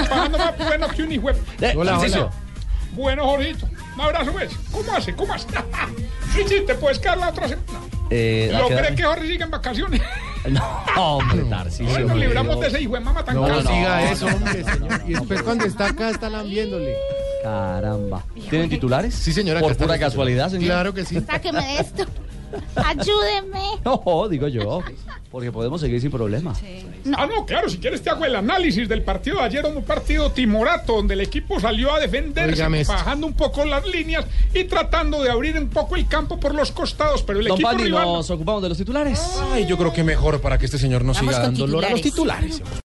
S48: Pagando más bueno que un hijo. de-
S53: Eh, Hola, hola.
S48: Bueno, Jorgito. Un abrazo, pues. ¿Cómo hace? ¿Cómo hace? sí, sí, te puedes quedar la otra semana.
S5: Eh, ¿a
S48: Lo
S5: qué hora?
S48: cree que Jorge sigue en vacaciones.
S5: No, hombre, Tarcisio.
S48: Ahora nos libramos de ese hijo de mamá tan
S53: No,
S48: caro.
S53: siga eso, hombre, señor. Y después cuando está acá, está lambiéndole.
S5: Caramba. ¿Tienen titulares?
S53: Sí, señora.
S5: Por
S53: están
S5: pura casualidad, señor.
S53: Claro que sí.
S52: Sáqueme de esto. Ayúdeme.
S5: No, digo yo. Porque podemos seguir sin problema.
S48: Ah, no, claro, si quieres te hago el análisis del partido de ayer, un partido timorato, donde el equipo salió a defenderse,
S53: esto.
S48: bajando un poco las líneas y tratando de abrir un poco el campo por los costados, pero el
S5: Don
S48: equipo
S5: Pani,
S48: rival...
S5: nos ocupamos de los titulares.
S53: Ay, yo creo que mejor para que este señor no
S47: Vamos
S53: siga dando olor a los titulares.